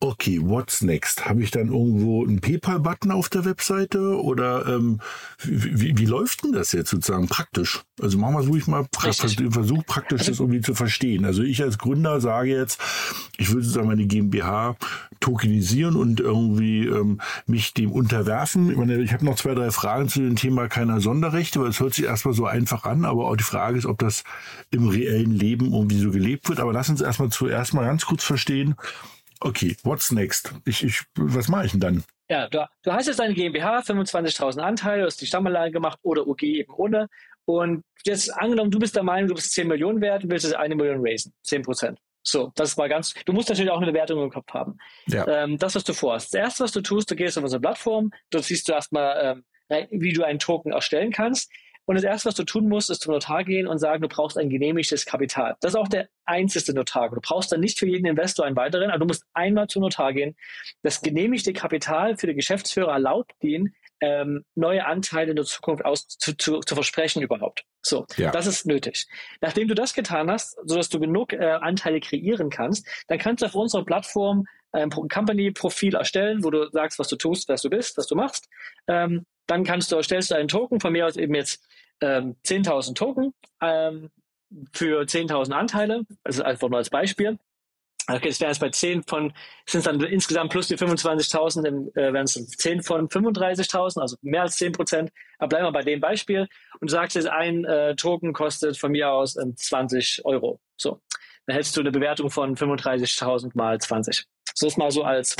okay, what's next? Habe ich dann irgendwo einen PayPal-Button auf der Webseite oder ähm, wie, wie, wie, läuft denn das jetzt sozusagen praktisch? Also machen wir es ruhig mal pra versuch praktisch das irgendwie zu verstehen. Also ich als Gründer sage jetzt, ich will sozusagen meine GmbH tokenisieren und irgendwie ähm, mich dem unterwerfen. Ich, meine, ich habe noch zwei, drei Fragen zu dem Thema keiner Sonderrechte, weil es hört sich erstmal so einfach an, aber auch die Frage ist, ob das im reellen Leben irgendwie so gelebt wird. Aber lass uns erstmal zuerst mal ganz kurz verstehen, Okay, what's next? Ich, ich, was mache ich denn dann? Ja, du, du hast jetzt deine GmbH, 25.000 Anteile, du hast die Stammanlage gemacht oder OG eben ohne. Und jetzt angenommen, du bist der Meinung, du bist 10 Millionen wert und willst jetzt eine Million raisen. 10 Prozent. So, das war ganz, du musst natürlich auch eine Bewertung im Kopf haben. Ja. Ähm, das, was du vorhast. Das erste, was du tust, du gehst auf unsere Plattform, dort siehst du erstmal, ähm, wie du einen Token erstellen kannst. Und das Erste, was du tun musst, ist zum Notar gehen und sagen, du brauchst ein genehmigtes Kapital. Das ist auch der einzige Notar. Du brauchst dann nicht für jeden Investor einen weiteren, aber du musst einmal zum Notar gehen. Das genehmigte Kapital für den Geschäftsführer erlaubt ihn, ähm, neue Anteile in der Zukunft aus, zu, zu, zu versprechen überhaupt. So, ja. das ist nötig. Nachdem du das getan hast, sodass du genug äh, Anteile kreieren kannst, dann kannst du auf unserer Plattform ein Company-Profil erstellen, wo du sagst, was du tust, was du bist, was du machst. Ähm, dann kannst du, erstellst du einen Token, von mir aus eben jetzt ähm, 10.000 Token ähm, für 10.000 Anteile, also einfach nur als Beispiel. Okay, es wäre jetzt bei 10 von, sind dann insgesamt plus die 25.000, äh, wären es 10 von 35.000, also mehr als 10 Prozent. Aber bleiben wir bei dem Beispiel. Und du sagst jetzt, ein äh, Token kostet von mir aus ähm, 20 Euro. So. Dann hättest du eine Bewertung von 35.000 mal 20. So ist mal so als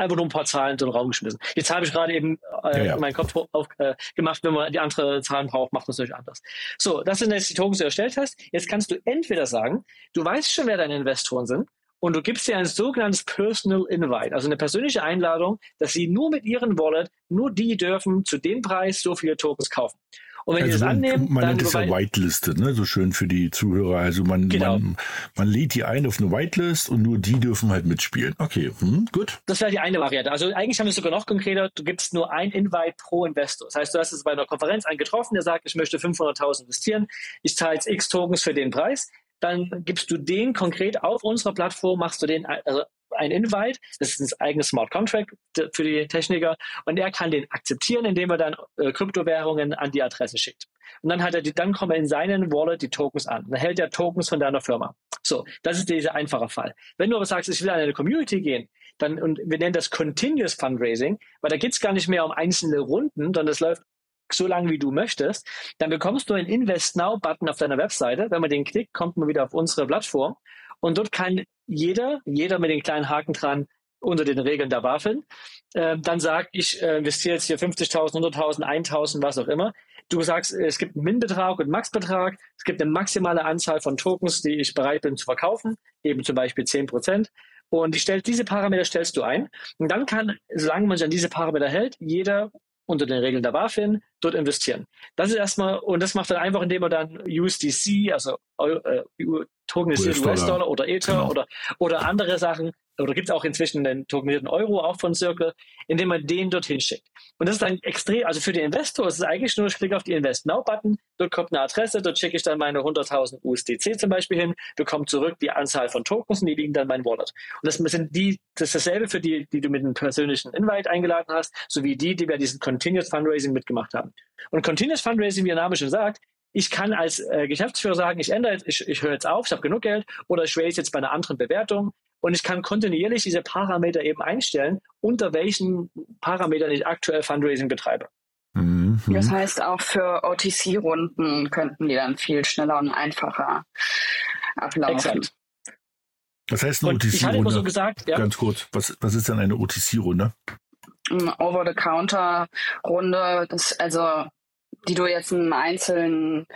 einfach nur ein paar Zahlen in den Raum geschmissen. Jetzt habe ich gerade eben äh, ja, ja. meinen Kopf auf, äh, gemacht, wenn man die andere Zahlen braucht, macht man es natürlich anders. So, das sind jetzt die Tokens, die du erstellt hast. Jetzt kannst du entweder sagen, du weißt schon, wer deine Investoren sind und du gibst ihr ein sogenanntes Personal Invite, also eine persönliche Einladung, dass sie nur mit ihren Wallet, nur die dürfen zu dem Preis so viele Tokens kaufen. Und wenn also die das annehmen, man nennt es ja Whitelisted, ne? so schön für die Zuhörer. Also man, genau. man, man lädt die ein auf eine Whitelist und nur die dürfen halt mitspielen. Okay, hm, gut. Das wäre die eine Variante. Also eigentlich haben wir es sogar noch konkreter. Du gibst nur ein Invite pro Investor. Das heißt, du hast es bei einer Konferenz einen getroffen, der sagt, ich möchte 500.000 investieren, ich zahle jetzt x Tokens für den Preis dann gibst du den konkret auf unserer Plattform, machst du den, also ein Invite, das ist ein eigenes Smart Contract für die Techniker und er kann den akzeptieren, indem er dann äh, Kryptowährungen an die Adresse schickt. Und dann hat er die, dann kommen in seinen Wallet die Tokens an. Dann hält er Tokens von deiner Firma. So, das ist dieser einfache Fall. Wenn du aber sagst, ich will an eine Community gehen, dann, und wir nennen das Continuous Fundraising, weil da geht's gar nicht mehr um einzelne Runden, sondern das läuft so lange wie du möchtest, dann bekommst du einen Invest Now Button auf deiner Webseite. Wenn man den klickt, kommt man wieder auf unsere Plattform und dort kann jeder, jeder mit den kleinen Haken dran, unter den Regeln der BaFin, äh, dann sagt, ich äh, investiere jetzt hier 50.000, 100.000, 1.000, was auch immer. Du sagst, es gibt einen Min-Betrag und einen Max-Betrag. Es gibt eine maximale Anzahl von Tokens, die ich bereit bin zu verkaufen, eben zum Beispiel 10 Prozent. Und die stellt, diese Parameter stellst du ein. Und dann kann, solange man sich an diese Parameter hält, jeder unter den Regeln der BaFin dort investieren. Das ist erstmal, und das macht dann einfach, indem man dann USDC, also äh, tokenisierte US-Dollar US oder Ether genau. oder, oder andere Sachen oder gibt es auch inzwischen den tokenisierten Euro auch von Circle, indem man den dorthin schickt. Und das ist dann extrem, also für den Investor ist es eigentlich nur, ich klicke auf die Invest Now Button, dort kommt eine Adresse, dort schicke ich dann meine 100.000 USDC zum Beispiel hin, bekomme zurück die Anzahl von Tokens und die liegen dann mein Wallet. Und das sind die, das ist dasselbe für die, die du mit einem persönlichen Invite eingeladen hast, sowie die, die bei diesem Continuous Fundraising mitgemacht haben. Und Continuous Fundraising, wie der Name schon sagt, ich kann als äh, Geschäftsführer sagen, ich ändere jetzt, ich, ich höre jetzt auf, ich habe genug Geld oder ich raise jetzt bei einer anderen Bewertung und ich kann kontinuierlich diese Parameter eben einstellen, unter welchen Parametern ich aktuell Fundraising betreibe. Mhm. Das heißt, auch für OTC-Runden könnten die dann viel schneller und einfacher ablaufen. Exakt. Was heißt eine OTC-Runde? So gesagt, ja. Ganz kurz, was, was ist denn eine OTC-Runde? Over-the-Counter-Runde, also die du jetzt einem einzelnen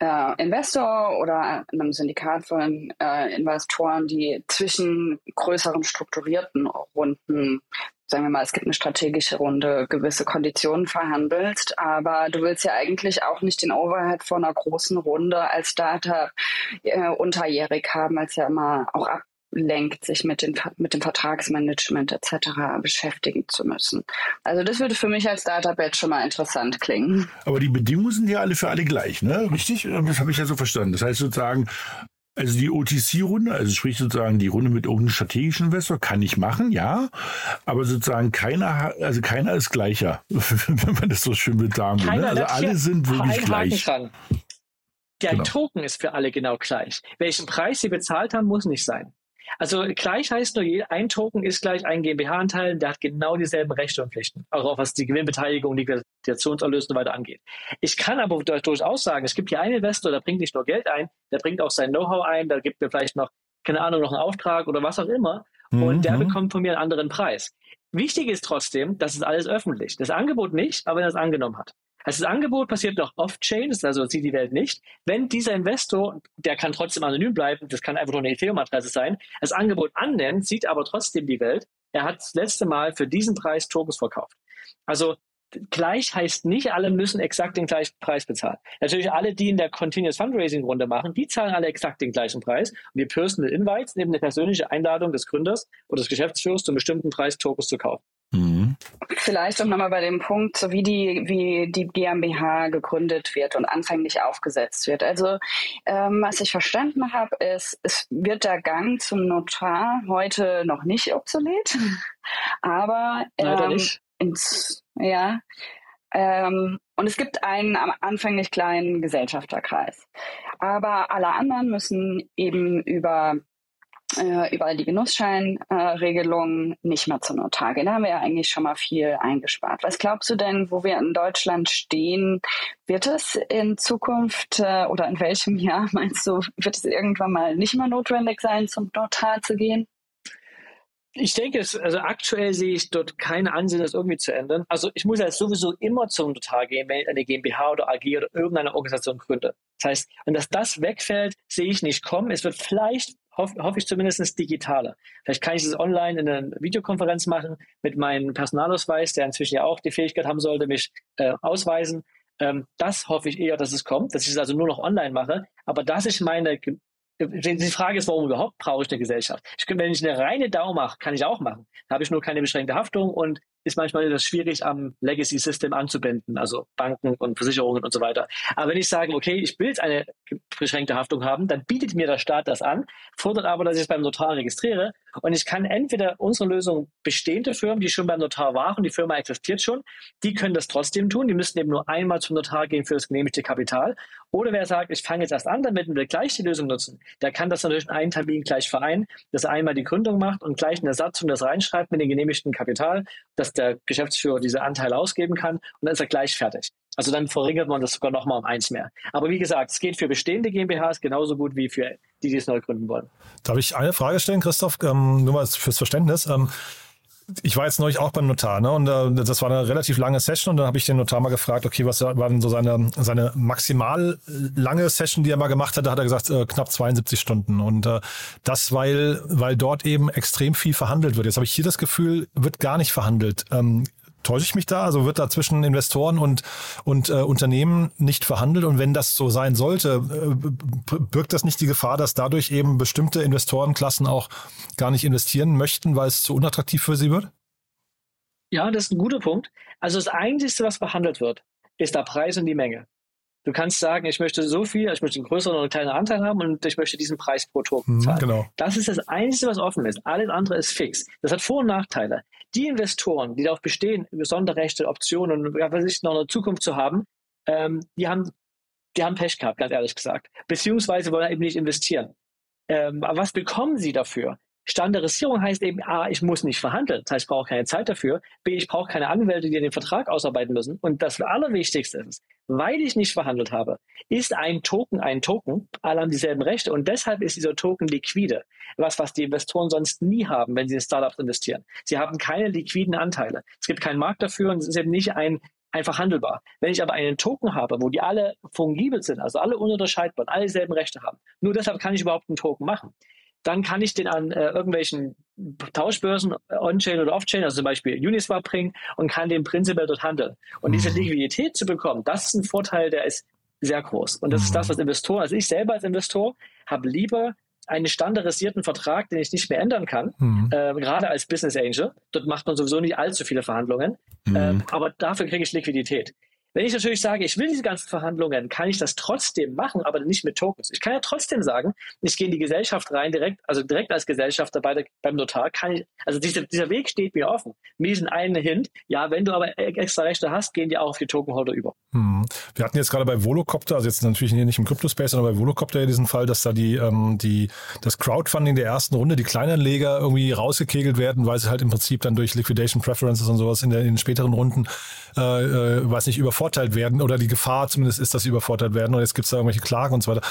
äh, Investor oder einem Syndikat von äh, Investoren, die zwischen größeren strukturierten Runden sagen wir mal, es gibt eine strategische Runde, gewisse Konditionen verhandelst, aber du willst ja eigentlich auch nicht den Overhead von einer großen Runde als Startup äh, unterjährig haben, als ja immer auch ab lenkt, sich mit, den, mit dem Vertragsmanagement etc. beschäftigen zu müssen. Also das würde für mich als Startup jetzt schon mal interessant klingen. Aber die Bedingungen sind ja alle für alle gleich, ne? Richtig? Das habe ich ja so verstanden. Das heißt sozusagen, also die OTC-Runde, also sprich sozusagen die Runde mit irgendeinem strategischen Investor, kann ich machen, ja. Aber sozusagen keiner, also keiner ist gleicher, [laughs] wenn man das so schön mit sagen will. Ne? Also alle sind wirklich gleich. Der genau. Token ist für alle genau gleich. Welchen Preis sie bezahlt haben, muss nicht sein. Also gleich heißt nur, ein Token ist gleich ein GmbH-Anteil, der hat genau dieselben Rechte und Pflichten, also auch was die Gewinnbeteiligung, Liquidationserlöse und so weiter angeht. Ich kann aber durchaus sagen, es gibt hier einen Investor, der bringt nicht nur Geld ein, der bringt auch sein Know-how ein, da gibt mir vielleicht noch, keine Ahnung, noch einen Auftrag oder was auch immer mhm. und der mhm. bekommt von mir einen anderen Preis. Wichtig ist trotzdem, das ist alles öffentlich. Das Angebot nicht, aber wenn er es angenommen hat. Also das Angebot passiert noch off-chain, also sieht die Welt nicht. Wenn dieser Investor, der kann trotzdem anonym bleiben, das kann einfach nur eine Ethereum-Adresse sein, das Angebot annimmt, sieht aber trotzdem die Welt. Er hat das letzte Mal für diesen Preis Tokens verkauft. Also gleich heißt nicht, alle müssen exakt den gleichen Preis bezahlen. Natürlich alle, die in der Continuous Fundraising Runde machen, die zahlen alle exakt den gleichen Preis. Und die Personal Invites nehmen eine persönliche Einladung des Gründers oder des Geschäftsführers zum bestimmten Preis Tokens zu kaufen. Mhm. Vielleicht auch nochmal bei dem Punkt, so wie die, wie die GmbH gegründet wird und anfänglich aufgesetzt wird. Also ähm, was ich verstanden habe, ist, es wird der Gang zum Notar heute noch nicht obsolet, [laughs] aber ähm, ins, ja, ähm, und es gibt einen am Anfang nicht kleinen Gesellschafterkreis. Aber alle anderen müssen eben über äh, über die Genussscheinregelung nicht mehr zum Notar gehen. Da haben wir ja eigentlich schon mal viel eingespart. Was glaubst du denn, wo wir in Deutschland stehen? Wird es in Zukunft äh, oder in welchem [laughs] Jahr meinst du, wird es irgendwann mal nicht mehr notwendig sein, zum Notar zu gehen? Ich denke, es, also aktuell sehe ich dort keine Ansehen, das irgendwie zu ändern. Also ich muss ja sowieso immer zum Notar gehen, wenn ich eine GmbH oder AG oder irgendeine Organisation gründe. Das heißt, wenn das, das wegfällt, sehe ich nicht kommen. Es wird vielleicht hoffe hoff ich zumindest digitale. Vielleicht kann ich es online in einer Videokonferenz machen mit meinem Personalausweis, der inzwischen ja auch die Fähigkeit haben sollte, mich äh, ausweisen. Ähm, das hoffe ich eher, dass es kommt, dass ich es also nur noch online mache. Aber dass ich meine die Frage ist, warum überhaupt brauche ich eine Gesellschaft? Ich, wenn ich eine reine DAO mache, kann ich auch machen. Da habe ich nur keine beschränkte Haftung und ist manchmal das schwierig am Legacy System anzubinden, also Banken und Versicherungen und so weiter. Aber wenn ich sage, okay, ich will jetzt eine beschränkte Haftung haben, dann bietet mir der Staat das an, fordert aber, dass ich es beim Notar registriere und ich kann entweder unsere Lösung bestehende Firmen, die schon beim Notar waren, die Firma existiert schon, die können das trotzdem tun, die müssten eben nur einmal zum Notar gehen für das genehmigte Kapital. Oder wer sagt, ich fange jetzt erst an damit und will gleich die Lösung nutzen, der kann das natürlich in einen Termin gleich vereinen, dass er einmal die Gründung macht und gleich eine Satzung das reinschreibt mit dem genehmigten Kapital, dass der Geschäftsführer diese Anteile ausgeben kann und dann ist er gleich fertig. Also dann verringert man das sogar nochmal um eins mehr. Aber wie gesagt, es geht für bestehende GmbHs genauso gut wie für die, die es neu gründen wollen. Darf ich eine Frage stellen, Christoph? Ähm, nur mal fürs Verständnis. Ähm, ich war jetzt neulich auch beim Notar, ne? Und äh, das war eine relativ lange Session und dann habe ich den Notar mal gefragt, okay, was war denn so seine, seine maximal lange Session, die er mal gemacht hat? Da hat er gesagt, äh, knapp 72 Stunden. Und äh, das, weil, weil dort eben extrem viel verhandelt wird. Jetzt habe ich hier das Gefühl, wird gar nicht verhandelt. Ähm, Täusche ich mich da? Also wird da zwischen Investoren und, und äh, Unternehmen nicht verhandelt? Und wenn das so sein sollte, äh, birgt das nicht die Gefahr, dass dadurch eben bestimmte Investorenklassen auch gar nicht investieren möchten, weil es zu unattraktiv für sie wird? Ja, das ist ein guter Punkt. Also das Einzige, was verhandelt wird, ist der Preis und die Menge. Du kannst sagen, ich möchte so viel, ich möchte einen größeren oder einen kleinen Anteil haben und ich möchte diesen Preis pro Token mhm, zahlen. Genau. Das ist das Einzige, was offen ist. Alles andere ist fix. Das hat Vor- und Nachteile. Die Investoren, die darauf bestehen, Sonderrechte, Optionen und was ich noch eine Zukunft zu haben, ähm, die haben, die haben Pech gehabt, ganz ehrlich gesagt. Beziehungsweise wollen eben nicht investieren. Ähm, aber was bekommen sie dafür? Standardisierung heißt eben, A, ich muss nicht verhandeln, das heißt, ich brauche keine Zeit dafür. B, ich brauche keine Anwälte, die den Vertrag ausarbeiten müssen. Und das Allerwichtigste ist, weil ich nicht verhandelt habe, ist ein Token ein Token, alle haben dieselben Rechte und deshalb ist dieser Token liquide. Was, was die Investoren sonst nie haben, wenn sie in Startups investieren. Sie haben keine liquiden Anteile. Es gibt keinen Markt dafür und es ist eben nicht ein einfach handelbar. Wenn ich aber einen Token habe, wo die alle fungibel sind, also alle ununterscheidbar, alle dieselben Rechte haben, nur deshalb kann ich überhaupt einen Token machen dann kann ich den an äh, irgendwelchen Tauschbörsen on-chain oder off-chain, also zum Beispiel Uniswap bringen und kann den prinzipiell dort handeln. Und mhm. diese Liquidität zu bekommen, das ist ein Vorteil, der ist sehr groß. Und das mhm. ist das, was Investoren, also ich selber als Investor habe lieber einen standardisierten Vertrag, den ich nicht mehr ändern kann, mhm. äh, gerade als Business Angel. Dort macht man sowieso nicht allzu viele Verhandlungen, mhm. äh, aber dafür kriege ich Liquidität. Wenn ich natürlich sage, ich will diese ganzen Verhandlungen, kann ich das trotzdem machen, aber nicht mit Tokens. Ich kann ja trotzdem sagen, ich gehe in die Gesellschaft rein, direkt, also direkt als Gesellschafter bei der, beim Notar, kann ich, also dieser, dieser Weg steht mir offen. Mir ist ein Hint, ja, wenn du aber e-, extra Rechte hast, gehen die auch auf die Tokenholder über. Hm. Wir hatten jetzt gerade bei Volocopter, also jetzt natürlich nicht im Crypto-Space, sondern bei Volocopter ja diesen Fall, dass da die, ähm, die, das Crowdfunding der ersten Runde, die Kleinanleger irgendwie rausgekegelt werden, weil sie halt im Prinzip dann durch Liquidation Preferences und sowas in, der, in den späteren Runden, äh, äh, weiß nicht, überfordert übervorteilt werden oder die Gefahr zumindest ist, dass sie übervorteilt werden und jetzt gibt es da irgendwelche Klagen und so weiter.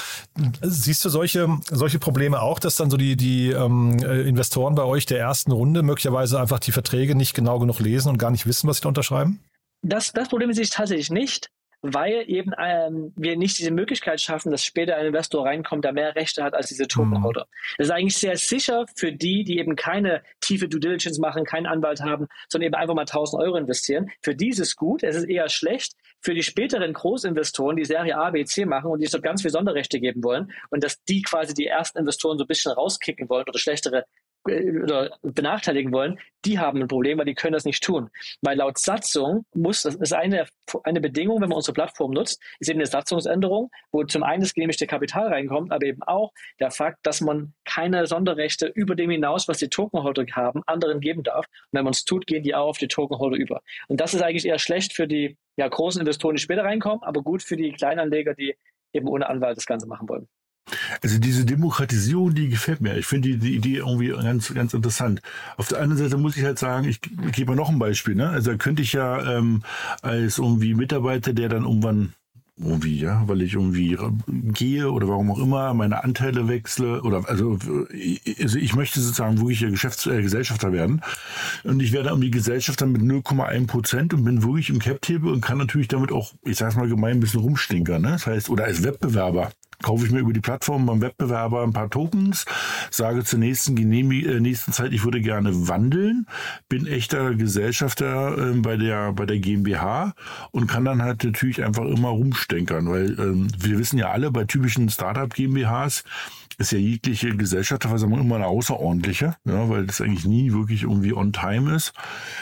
Siehst du solche, solche Probleme auch, dass dann so die, die ähm, Investoren bei euch der ersten Runde möglicherweise einfach die Verträge nicht genau genug lesen und gar nicht wissen, was sie da unterschreiben? Das, das Problem sehe ich tatsächlich nicht weil eben ähm, wir nicht diese Möglichkeit schaffen, dass später ein Investor reinkommt, der mehr Rechte hat als diese Tokenholder. Mhm. Das ist eigentlich sehr sicher für die, die eben keine tiefe Due Diligence machen, keinen Anwalt haben, sondern eben einfach mal 1000 Euro investieren. Für die ist es gut, es ist eher schlecht für die späteren Großinvestoren, die Serie A, B, C machen und die so ganz viele Sonderrechte geben wollen und dass die quasi die ersten Investoren so ein bisschen rauskicken wollen oder schlechtere oder benachteiligen wollen, die haben ein Problem, weil die können das nicht tun. Weil laut Satzung muss, das ist eine, eine Bedingung, wenn man unsere Plattform nutzt, ist eben eine Satzungsänderung, wo zum einen das genehmigte Kapital reinkommt, aber eben auch der Fakt, dass man keine Sonderrechte über dem hinaus, was die Tokenholder haben, anderen geben darf. Und wenn man es tut, gehen die auch auf die Tokenholder über. Und das ist eigentlich eher schlecht für die ja, großen Investoren, die später reinkommen, aber gut für die Kleinanleger, die eben ohne Anwalt das Ganze machen wollen. Also diese Demokratisierung, die gefällt mir. Ich finde die, die Idee irgendwie ganz, ganz interessant. Auf der anderen Seite muss ich halt sagen, ich, ich gebe mal noch ein Beispiel. Ne? Also da könnte ich ja ähm, als irgendwie Mitarbeiter, der dann irgendwann irgendwie, ja, weil ich irgendwie gehe oder warum auch immer, meine Anteile wechsle oder also, also ich möchte sozusagen wirklich Geschäfts äh, Gesellschafter werden und ich werde irgendwie Gesellschafter mit 0,1 Prozent und bin wirklich im Cap-Table und kann natürlich damit auch, ich sag's mal gemein, ein bisschen rumstinkern, ne? Das heißt, oder als Wettbewerber kaufe ich mir über die Plattform beim Wettbewerber ein paar Tokens, sage zur nächsten, Genehmig äh, nächsten Zeit, ich würde gerne wandeln, bin echter Gesellschafter äh, bei, der, bei der GmbH und kann dann halt natürlich einfach immer rumstenkern, weil ähm, wir wissen ja alle, bei typischen Startup GmbHs ist ja jegliche Gesellschafterversammlung immer eine außerordentliche, ja, weil das eigentlich nie wirklich irgendwie on time ist.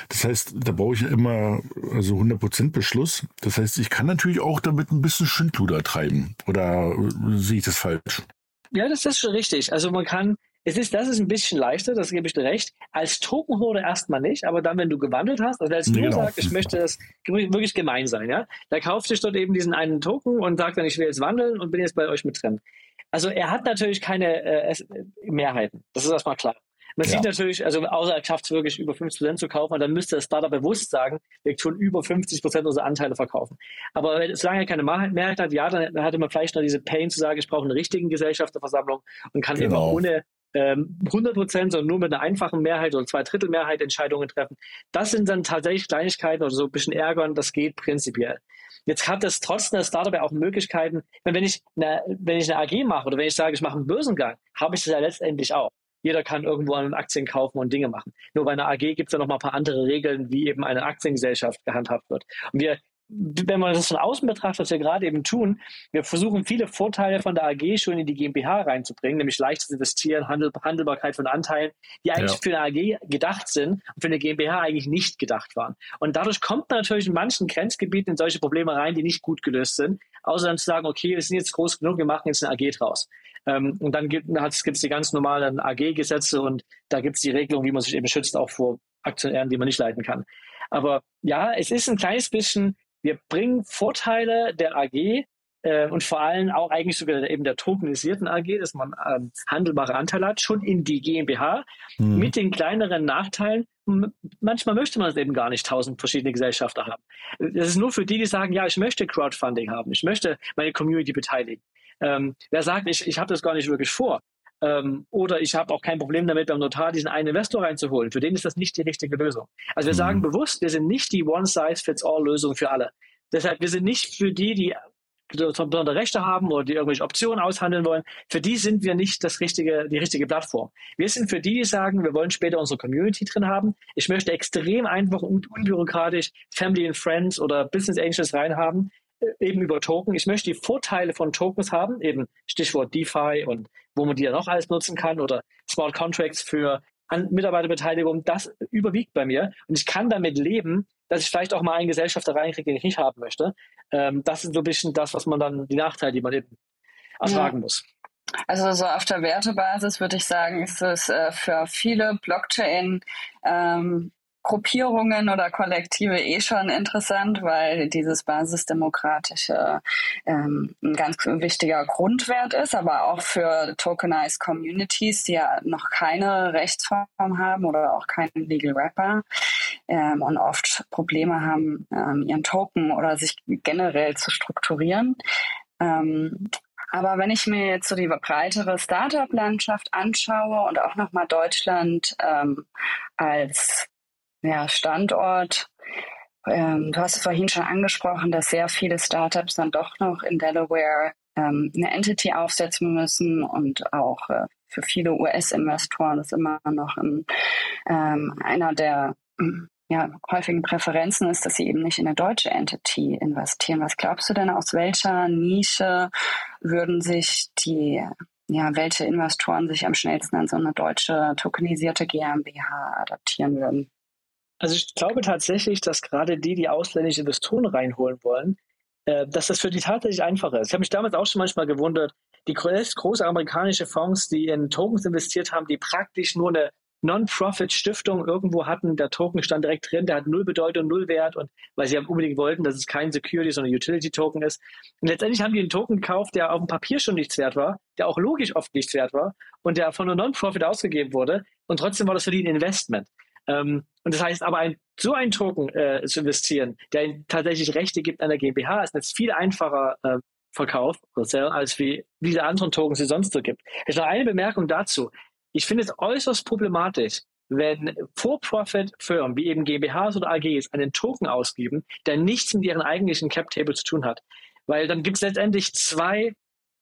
Das heißt, da brauche ich ja immer also 100% Beschluss. Das heißt, ich kann natürlich auch damit ein bisschen Schindluder treiben. Oder äh, sehe ich das falsch? Ja, das ist schon richtig. Also man kann, es ist, das ist ein bisschen leichter, das gebe ich dir recht. Als Tokenholder erstmal nicht, aber dann, wenn du gewandelt hast, also als du genau. sagst, ich möchte das wirklich gemein sein, ja, da kauft sich dort eben diesen einen Token und sagt dann, ich will jetzt wandeln und bin jetzt bei euch mit drin. Also er hat natürlich keine äh, Mehrheiten. Das ist erstmal klar. Man ja. sieht natürlich, also außer er schafft es wirklich über 50 Prozent zu kaufen, dann müsste das Startup bewusst sagen, wir tun über 50 Prozent unserer Anteile verkaufen. Aber solange er keine Mehrheit hat, ja, dann, hatte man vielleicht noch diese Pain zu sagen, ich brauche eine richtige Gesellschafterversammlung und kann genau. eben ohne ähm, 100 Prozent, sondern nur mit einer einfachen Mehrheit oder zwei Drittel Mehrheit Entscheidungen treffen. Das sind dann tatsächlich Kleinigkeiten oder so ein bisschen ärgern, das geht prinzipiell. Jetzt hat es trotzdem das Startup ja auch Möglichkeiten, wenn ich, eine, wenn ich eine AG mache oder wenn ich sage, ich mache einen Börsengang, habe ich das ja letztendlich auch. Jeder kann irgendwo an Aktien kaufen und Dinge machen. Nur bei einer AG gibt es ja noch mal ein paar andere Regeln, wie eben eine Aktiengesellschaft gehandhabt wird. Und wir wenn man das von außen betrachtet, was wir gerade eben tun, wir versuchen viele Vorteile von der AG schon in die GmbH reinzubringen, nämlich leichtes Investieren, Handel, Handelbarkeit von Anteilen, die eigentlich ja. für eine AG gedacht sind und für eine GmbH eigentlich nicht gedacht waren. Und dadurch kommt man natürlich in manchen Grenzgebieten in solche Probleme rein, die nicht gut gelöst sind, außer dann zu sagen, okay, wir sind jetzt groß genug, wir machen jetzt eine AG draus. Ähm, und dann gibt es die ganz normalen AG-Gesetze und da gibt es die Regelung, wie man sich eben schützt, auch vor Aktionären, die man nicht leiten kann. Aber ja, es ist ein kleines bisschen wir bringen Vorteile der AG äh, und vor allem auch eigentlich sogar eben der tokenisierten AG, dass man ähm, handelbare Anteile hat, schon in die GmbH mhm. mit den kleineren Nachteilen. Manchmal möchte man es eben gar nicht tausend verschiedene Gesellschafter haben. Das ist nur für die, die sagen, ja, ich möchte Crowdfunding haben, ich möchte meine Community beteiligen. Ähm, wer sagt, ich, ich habe das gar nicht wirklich vor, ähm, oder ich habe auch kein Problem damit, beim Notar diesen einen Investor reinzuholen. Für den ist das nicht die richtige Lösung. Also wir mhm. sagen bewusst, wir sind nicht die One-Size-Fits-All-Lösung für alle. Deshalb, wir sind nicht für die, die besondere Rechte haben oder die irgendwelche Optionen aushandeln wollen. Für die sind wir nicht das richtige, die richtige Plattform. Wir sind für die, die sagen, wir wollen später unsere Community drin haben. Ich möchte extrem einfach und unbürokratisch Family and Friends oder Business Angels reinhaben eben über Token. Ich möchte die Vorteile von Tokens haben, eben Stichwort DeFi und wo man die ja noch alles nutzen kann oder Smart Contracts für Mitarbeiterbeteiligung. Das überwiegt bei mir und ich kann damit leben, dass ich vielleicht auch mal einen Gesellschafter reinkriege, den ich nicht haben möchte. Ähm, das ist so ein bisschen das, was man dann, die Nachteile, die man eben ertragen ja. muss. Also so auf der Wertebasis würde ich sagen, ist es äh, für viele Blockchain ähm, Gruppierungen oder Kollektive eh schon interessant, weil dieses basisdemokratische ähm, ein ganz wichtiger Grundwert ist, aber auch für tokenized Communities, die ja noch keine Rechtsform haben oder auch keinen Legal Rapper ähm, und oft Probleme haben, ähm, ihren Token oder sich generell zu strukturieren. Ähm, aber wenn ich mir jetzt so die breitere Startup-Landschaft anschaue und auch nochmal Deutschland ähm, als ja, Standort. Ähm, du hast vorhin schon angesprochen, dass sehr viele Startups dann doch noch in Delaware ähm, eine Entity aufsetzen müssen und auch äh, für viele US-Investoren ist immer noch ein, ähm, einer der ja, häufigen Präferenzen ist, dass sie eben nicht in eine deutsche Entity investieren. Was glaubst du denn, aus welcher Nische würden sich die, ja, welche Investoren sich am schnellsten an so eine deutsche tokenisierte GmbH adaptieren würden? Also ich glaube tatsächlich, dass gerade die, die ausländische Investoren reinholen wollen, äh, dass das für die tatsächlich einfacher ist. Ich habe mich damals auch schon manchmal gewundert, die große amerikanische Fonds, die in Tokens investiert haben, die praktisch nur eine Non-Profit-Stiftung irgendwo hatten, der Token stand direkt drin, der hat null Bedeutung, null Wert und weil sie unbedingt wollten, dass es kein Security, sondern Utility-Token ist. Und letztendlich haben die einen Token gekauft, der auf dem Papier schon nichts wert war, der auch logisch oft nichts wert war und der von einer Non-Profit ausgegeben wurde und trotzdem war das für die ein Investment. Ähm, und das heißt aber, ein, so einen Token äh, zu investieren, der tatsächlich Rechte gibt an der GmbH, ist jetzt viel einfacher äh, Verkauf als wie diese anderen Tokens, die es sonst so gibt. Ich noch eine Bemerkung dazu. Ich finde es äußerst problematisch, wenn For-Profit-Firmen wie eben GmbHs oder AGs einen Token ausgeben, der nichts mit ihren eigentlichen Cap-Table zu tun hat. Weil dann gibt es letztendlich zwei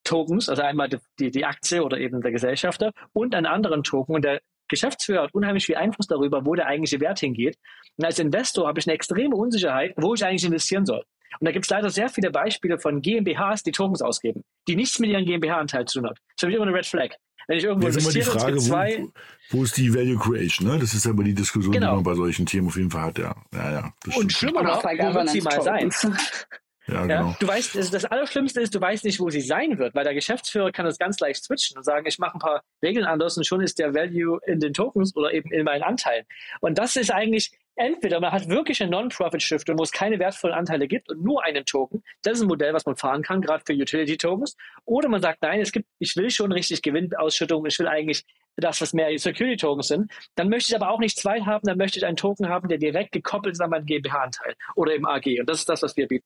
Tokens, also einmal die, die Aktie oder eben der Gesellschafter und einen anderen Token. Und der Geschäftsführer hat unheimlich viel Einfluss darüber, wo der eigentliche Wert hingeht. Und als Investor habe ich eine extreme Unsicherheit, wo ich eigentlich investieren soll. Und da gibt es leider sehr viele Beispiele von GmbHs, die Tokens ausgeben, die nichts mit ihrem GmbH-Anteil zu tun haben. Das ist für mich immer eine Red Flag. Wenn ich irgendwo investiere, immer die Frage, zwei, wo, wo, ist die Value Creation? Ne? Das ist aber die Diskussion, genau. die man bei solchen Themen auf jeden Fall hat. Ja, ja, ja Und schlimmer noch, wo wird sie mal sein? [laughs] Ja, genau. Du weißt, das Allerschlimmste ist, du weißt nicht, wo sie sein wird, weil der Geschäftsführer kann das ganz leicht switchen und sagen, ich mache ein paar Regeln anders und schon ist der Value in den Tokens oder eben in meinen Anteilen. Und das ist eigentlich, entweder man hat wirklich eine Non-Profit-Stiftung, wo es keine wertvollen Anteile gibt und nur einen Token. Das ist ein Modell, was man fahren kann, gerade für Utility-Tokens. Oder man sagt, nein, es gibt, ich will schon richtig Gewinnausschüttung, ich will eigentlich das, was mehr Security-Tokens sind. Dann möchte ich aber auch nicht zwei haben, dann möchte ich einen Token haben, der direkt gekoppelt ist an meinen GmbH-Anteil oder im AG. Und das ist das, was wir bieten.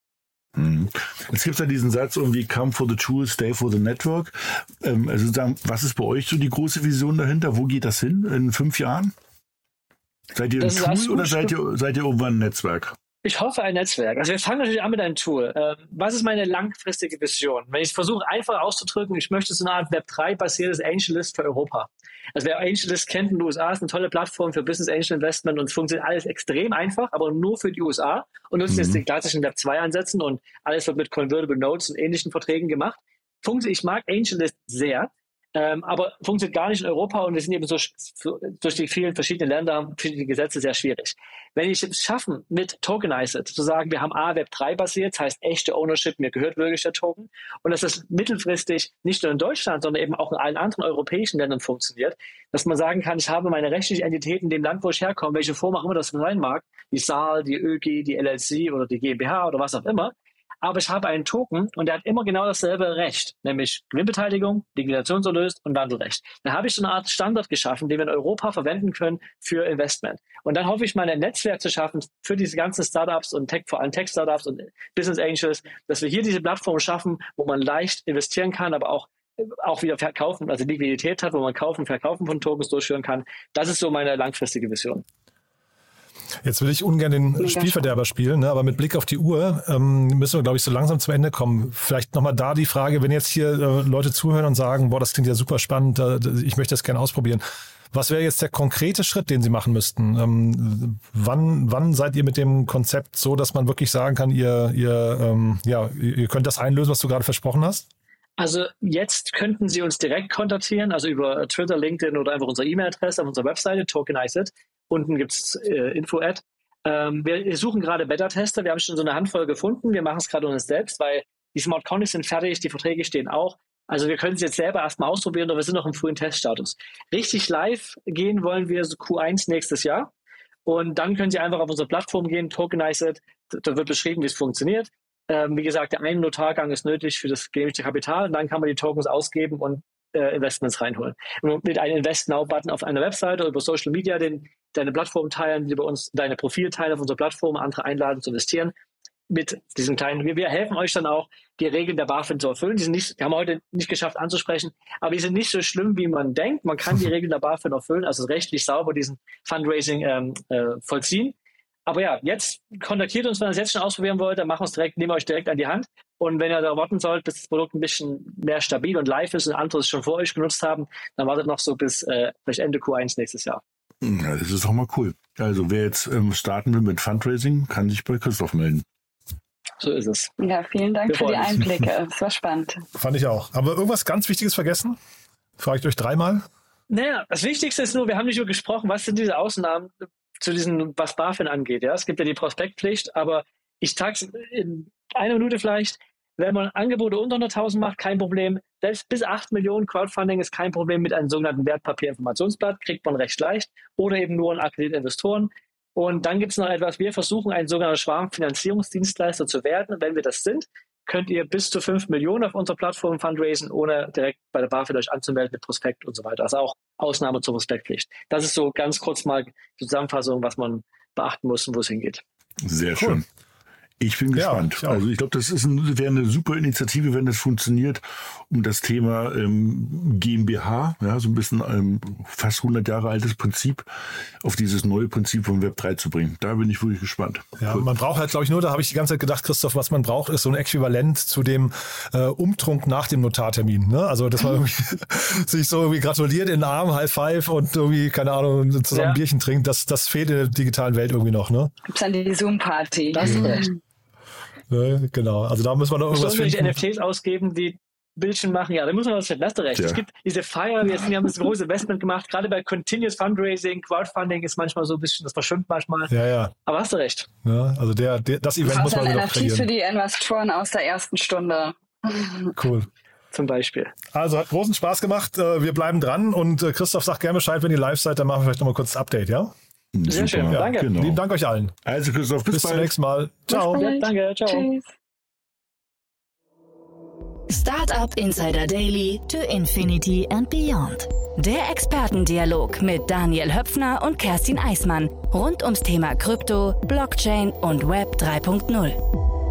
Mhm. Es gibt ja diesen Satz irgendwie come for the tool, stay for the network. Ähm, also sagen, was ist bei euch so die große Vision dahinter? Wo geht das hin in fünf Jahren? Seid ihr ein Tool oder seid ihr, seid ihr irgendwann ein Netzwerk? Ich hoffe ein Netzwerk. Also wir fangen natürlich an mit einem Tool. Ähm, was ist meine langfristige Vision? Wenn ich es versuche einfach auszudrücken, ich möchte so eine Art Web3-basiertes Angelist für Europa. Also wer Angelist kennt in den USA, ist eine tolle Plattform für Business Angel Investment und es funktioniert alles extrem einfach, aber nur für die USA und nutzt mhm. jetzt die klassischen Web2-Ansätzen und alles wird mit Convertible Notes und ähnlichen Verträgen gemacht. Ich mag Angelist sehr. Ähm, aber funktioniert gar nicht in Europa und wir sind eben so, durch die vielen verschiedenen Länder, verschiedene Gesetze sehr schwierig. Wenn ich es schaffen, mit Tokenized zu sagen, wir haben A, Web 3 basiert, das heißt echte Ownership, mir gehört wirklich der Token und dass das mittelfristig nicht nur in Deutschland, sondern eben auch in allen anderen europäischen Ländern funktioniert, dass man sagen kann, ich habe meine rechtliche Entität in dem Land, wo ich herkomme, welche Form auch immer das sein mag, die SAL, die ÖG, die LLC oder die GmbH oder was auch immer, aber ich habe einen Token und der hat immer genau dasselbe Recht, nämlich Gewinnbeteiligung, Liquidationserlös und Wandelrecht. Dann habe ich so eine Art Standard geschaffen, den wir in Europa verwenden können für Investment. Und dann hoffe ich mal ein Netzwerk zu schaffen für diese ganzen Startups und Tech, vor allem Tech-Startups und Business Angels, dass wir hier diese Plattform schaffen, wo man leicht investieren kann, aber auch auch wieder verkaufen, also Liquidität hat, wo man kaufen, verkaufen von Tokens durchführen kann. Das ist so meine langfristige Vision. Jetzt will ich ungern den Mega Spielverderber spielen, ne? aber mit Blick auf die Uhr ähm, müssen wir, glaube ich, so langsam zum Ende kommen. Vielleicht nochmal da die Frage, wenn jetzt hier äh, Leute zuhören und sagen, boah, das klingt ja super spannend, äh, ich möchte das gerne ausprobieren. Was wäre jetzt der konkrete Schritt, den Sie machen müssten? Ähm, wann, wann seid ihr mit dem Konzept so, dass man wirklich sagen kann, ihr, ihr, ähm, ja, ihr könnt das einlösen, was du gerade versprochen hast? Also jetzt könnten Sie uns direkt kontaktieren, also über Twitter, LinkedIn oder einfach unsere E-Mail-Adresse auf unserer Webseite, Tokenize Unten gibt es äh, Info-Ad. Ähm, wir suchen gerade Beta-Tester. Wir haben schon so eine Handvoll gefunden. Wir machen es gerade uns selbst, weil die Smart Contracts sind fertig, die Verträge stehen auch. Also wir können es jetzt selber erstmal ausprobieren, aber wir sind noch im frühen Teststatus. Richtig live gehen wollen wir so Q1 nächstes Jahr. Und dann können Sie einfach auf unsere Plattform gehen, Tokenize Da wird beschrieben, wie es funktioniert. Ähm, wie gesagt, der eine Notargang ist nötig für das genehmigte Kapital. Und dann kann man die Tokens ausgeben und äh, Investments reinholen. Und mit einem Invest Now-Button auf einer Webseite oder über Social Media den, deine Plattform teilen, die bei uns deine Profil teilen auf unserer Plattform, andere einladen zu investieren. Mit diesen kleinen, wir, wir helfen euch dann auch, die Regeln der BaFin zu erfüllen. Die, sind nicht, haben wir heute nicht geschafft anzusprechen, aber die sind nicht so schlimm, wie man denkt. Man kann die [laughs] Regeln der BaFin erfüllen, also rechtlich sauber diesen Fundraising ähm, äh, vollziehen. Aber ja, jetzt kontaktiert uns, wenn ihr es jetzt schon ausprobieren wollt, dann machen wir es direkt, nehmen wir euch direkt an die Hand. Und wenn ihr da warten sollt, bis das Produkt ein bisschen mehr stabil und live ist und andere es schon vor euch genutzt haben, dann wartet noch so bis äh, vielleicht Ende Q1 nächstes Jahr. Ja, das ist auch mal cool. Also wer jetzt ähm, starten will mit Fundraising, kann sich bei Christoph melden. So ist es. Ja, vielen Dank Wir für die Einblicke. [laughs] Es war spannend. Fand ich auch. Aber irgendwas ganz Wichtiges vergessen? Frage ich euch dreimal. Naja, das Wichtigste ist nur, wir haben nicht nur gesprochen, was sind diese Ausnahmen zu diesen, was BaFin angeht. Ja, es gibt ja die Prospektpflicht, aber ich sage es in einer Minute vielleicht, wenn man Angebote unter 100.000 macht, kein Problem. Selbst bis 8 Millionen Crowdfunding ist kein Problem mit einem sogenannten Wertpapierinformationsblatt, kriegt man recht leicht oder eben nur an akkreditierte Investoren. Und dann gibt es noch etwas, wir versuchen ein sogenannter Schwarmfinanzierungsdienstleister zu werden. Wenn wir das sind, könnt ihr bis zu 5 Millionen auf unserer Plattform fundraisen, ohne direkt bei der BaFin euch anzumelden mit Prospekt und so weiter. Also auch Ausnahme zur Prospektpflicht. Das ist so ganz kurz mal die Zusammenfassung, was man beachten muss und wo es hingeht. Sehr cool. schön. Ich bin gespannt. Ja, ich also ich glaube, das ist ein, wäre eine super Initiative, wenn das funktioniert, um das Thema ähm, GmbH, ja, so ein bisschen ähm, fast 100 Jahre altes Prinzip, auf dieses neue Prinzip von Web 3 zu bringen. Da bin ich wirklich gespannt. Ja, cool. man braucht halt, glaube ich, nur, da habe ich die ganze Zeit gedacht, Christoph, was man braucht, ist so ein Äquivalent zu dem äh, Umtrunk nach dem Notartermin. Ne? Also, dass man [laughs] [laughs] sich so irgendwie gratuliert in den Arm, High Five und irgendwie, keine Ahnung, zusammen ja. ein Bierchen trinkt. Das, das fehlt in der digitalen Welt irgendwie noch. Ne? Gibt es dann die Zoom-Party. Das ist recht. Ne, genau, also da muss man noch irgendwas Sollen wir NFTs ausgeben, die Bildchen machen? Ja, da muss man was finden. Hast du recht. Ja. Es gibt diese Feier, wir, haben das große Investment gemacht, gerade bei Continuous Fundraising, Crowdfunding ist manchmal so ein bisschen, das verschwimmt manchmal. Ja, ja. Aber hast du recht. Ja, also der, der das Event muss man wieder NFTs für die Investoren aus der ersten Stunde. [laughs] Cool zum Beispiel. Also hat großen Spaß gemacht. Äh, wir bleiben dran und äh, Christoph sagt gerne Bescheid, wenn ihr live seid, dann machen wir vielleicht nochmal kurz das Update, ja? Sehr Super. schön, ja, danke. Genau. Lieben Dank euch allen. Also Christoph, bis, bis zum nächsten Mal. Ciao. Ja, danke, ciao. Tschüss. Startup Insider Daily to Infinity and Beyond. Der Expertendialog mit Daniel Höpfner und Kerstin Eismann rund ums Thema Krypto, Blockchain und Web 3.0.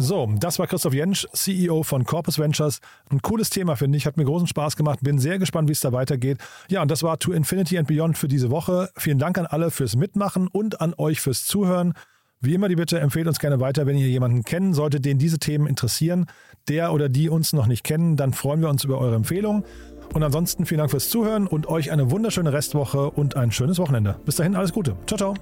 So, das war Christoph Jentsch, CEO von Corpus Ventures. Ein cooles Thema, finde ich. Hat mir großen Spaß gemacht. Bin sehr gespannt, wie es da weitergeht. Ja, und das war To Infinity and Beyond für diese Woche. Vielen Dank an alle fürs Mitmachen und an euch fürs Zuhören. Wie immer die Bitte, empfehlt uns gerne weiter, wenn ihr jemanden kennen solltet, den diese Themen interessieren. Der oder die uns noch nicht kennen, dann freuen wir uns über eure Empfehlung. Und ansonsten vielen Dank fürs Zuhören und euch eine wunderschöne Restwoche und ein schönes Wochenende. Bis dahin, alles Gute. Ciao, ciao.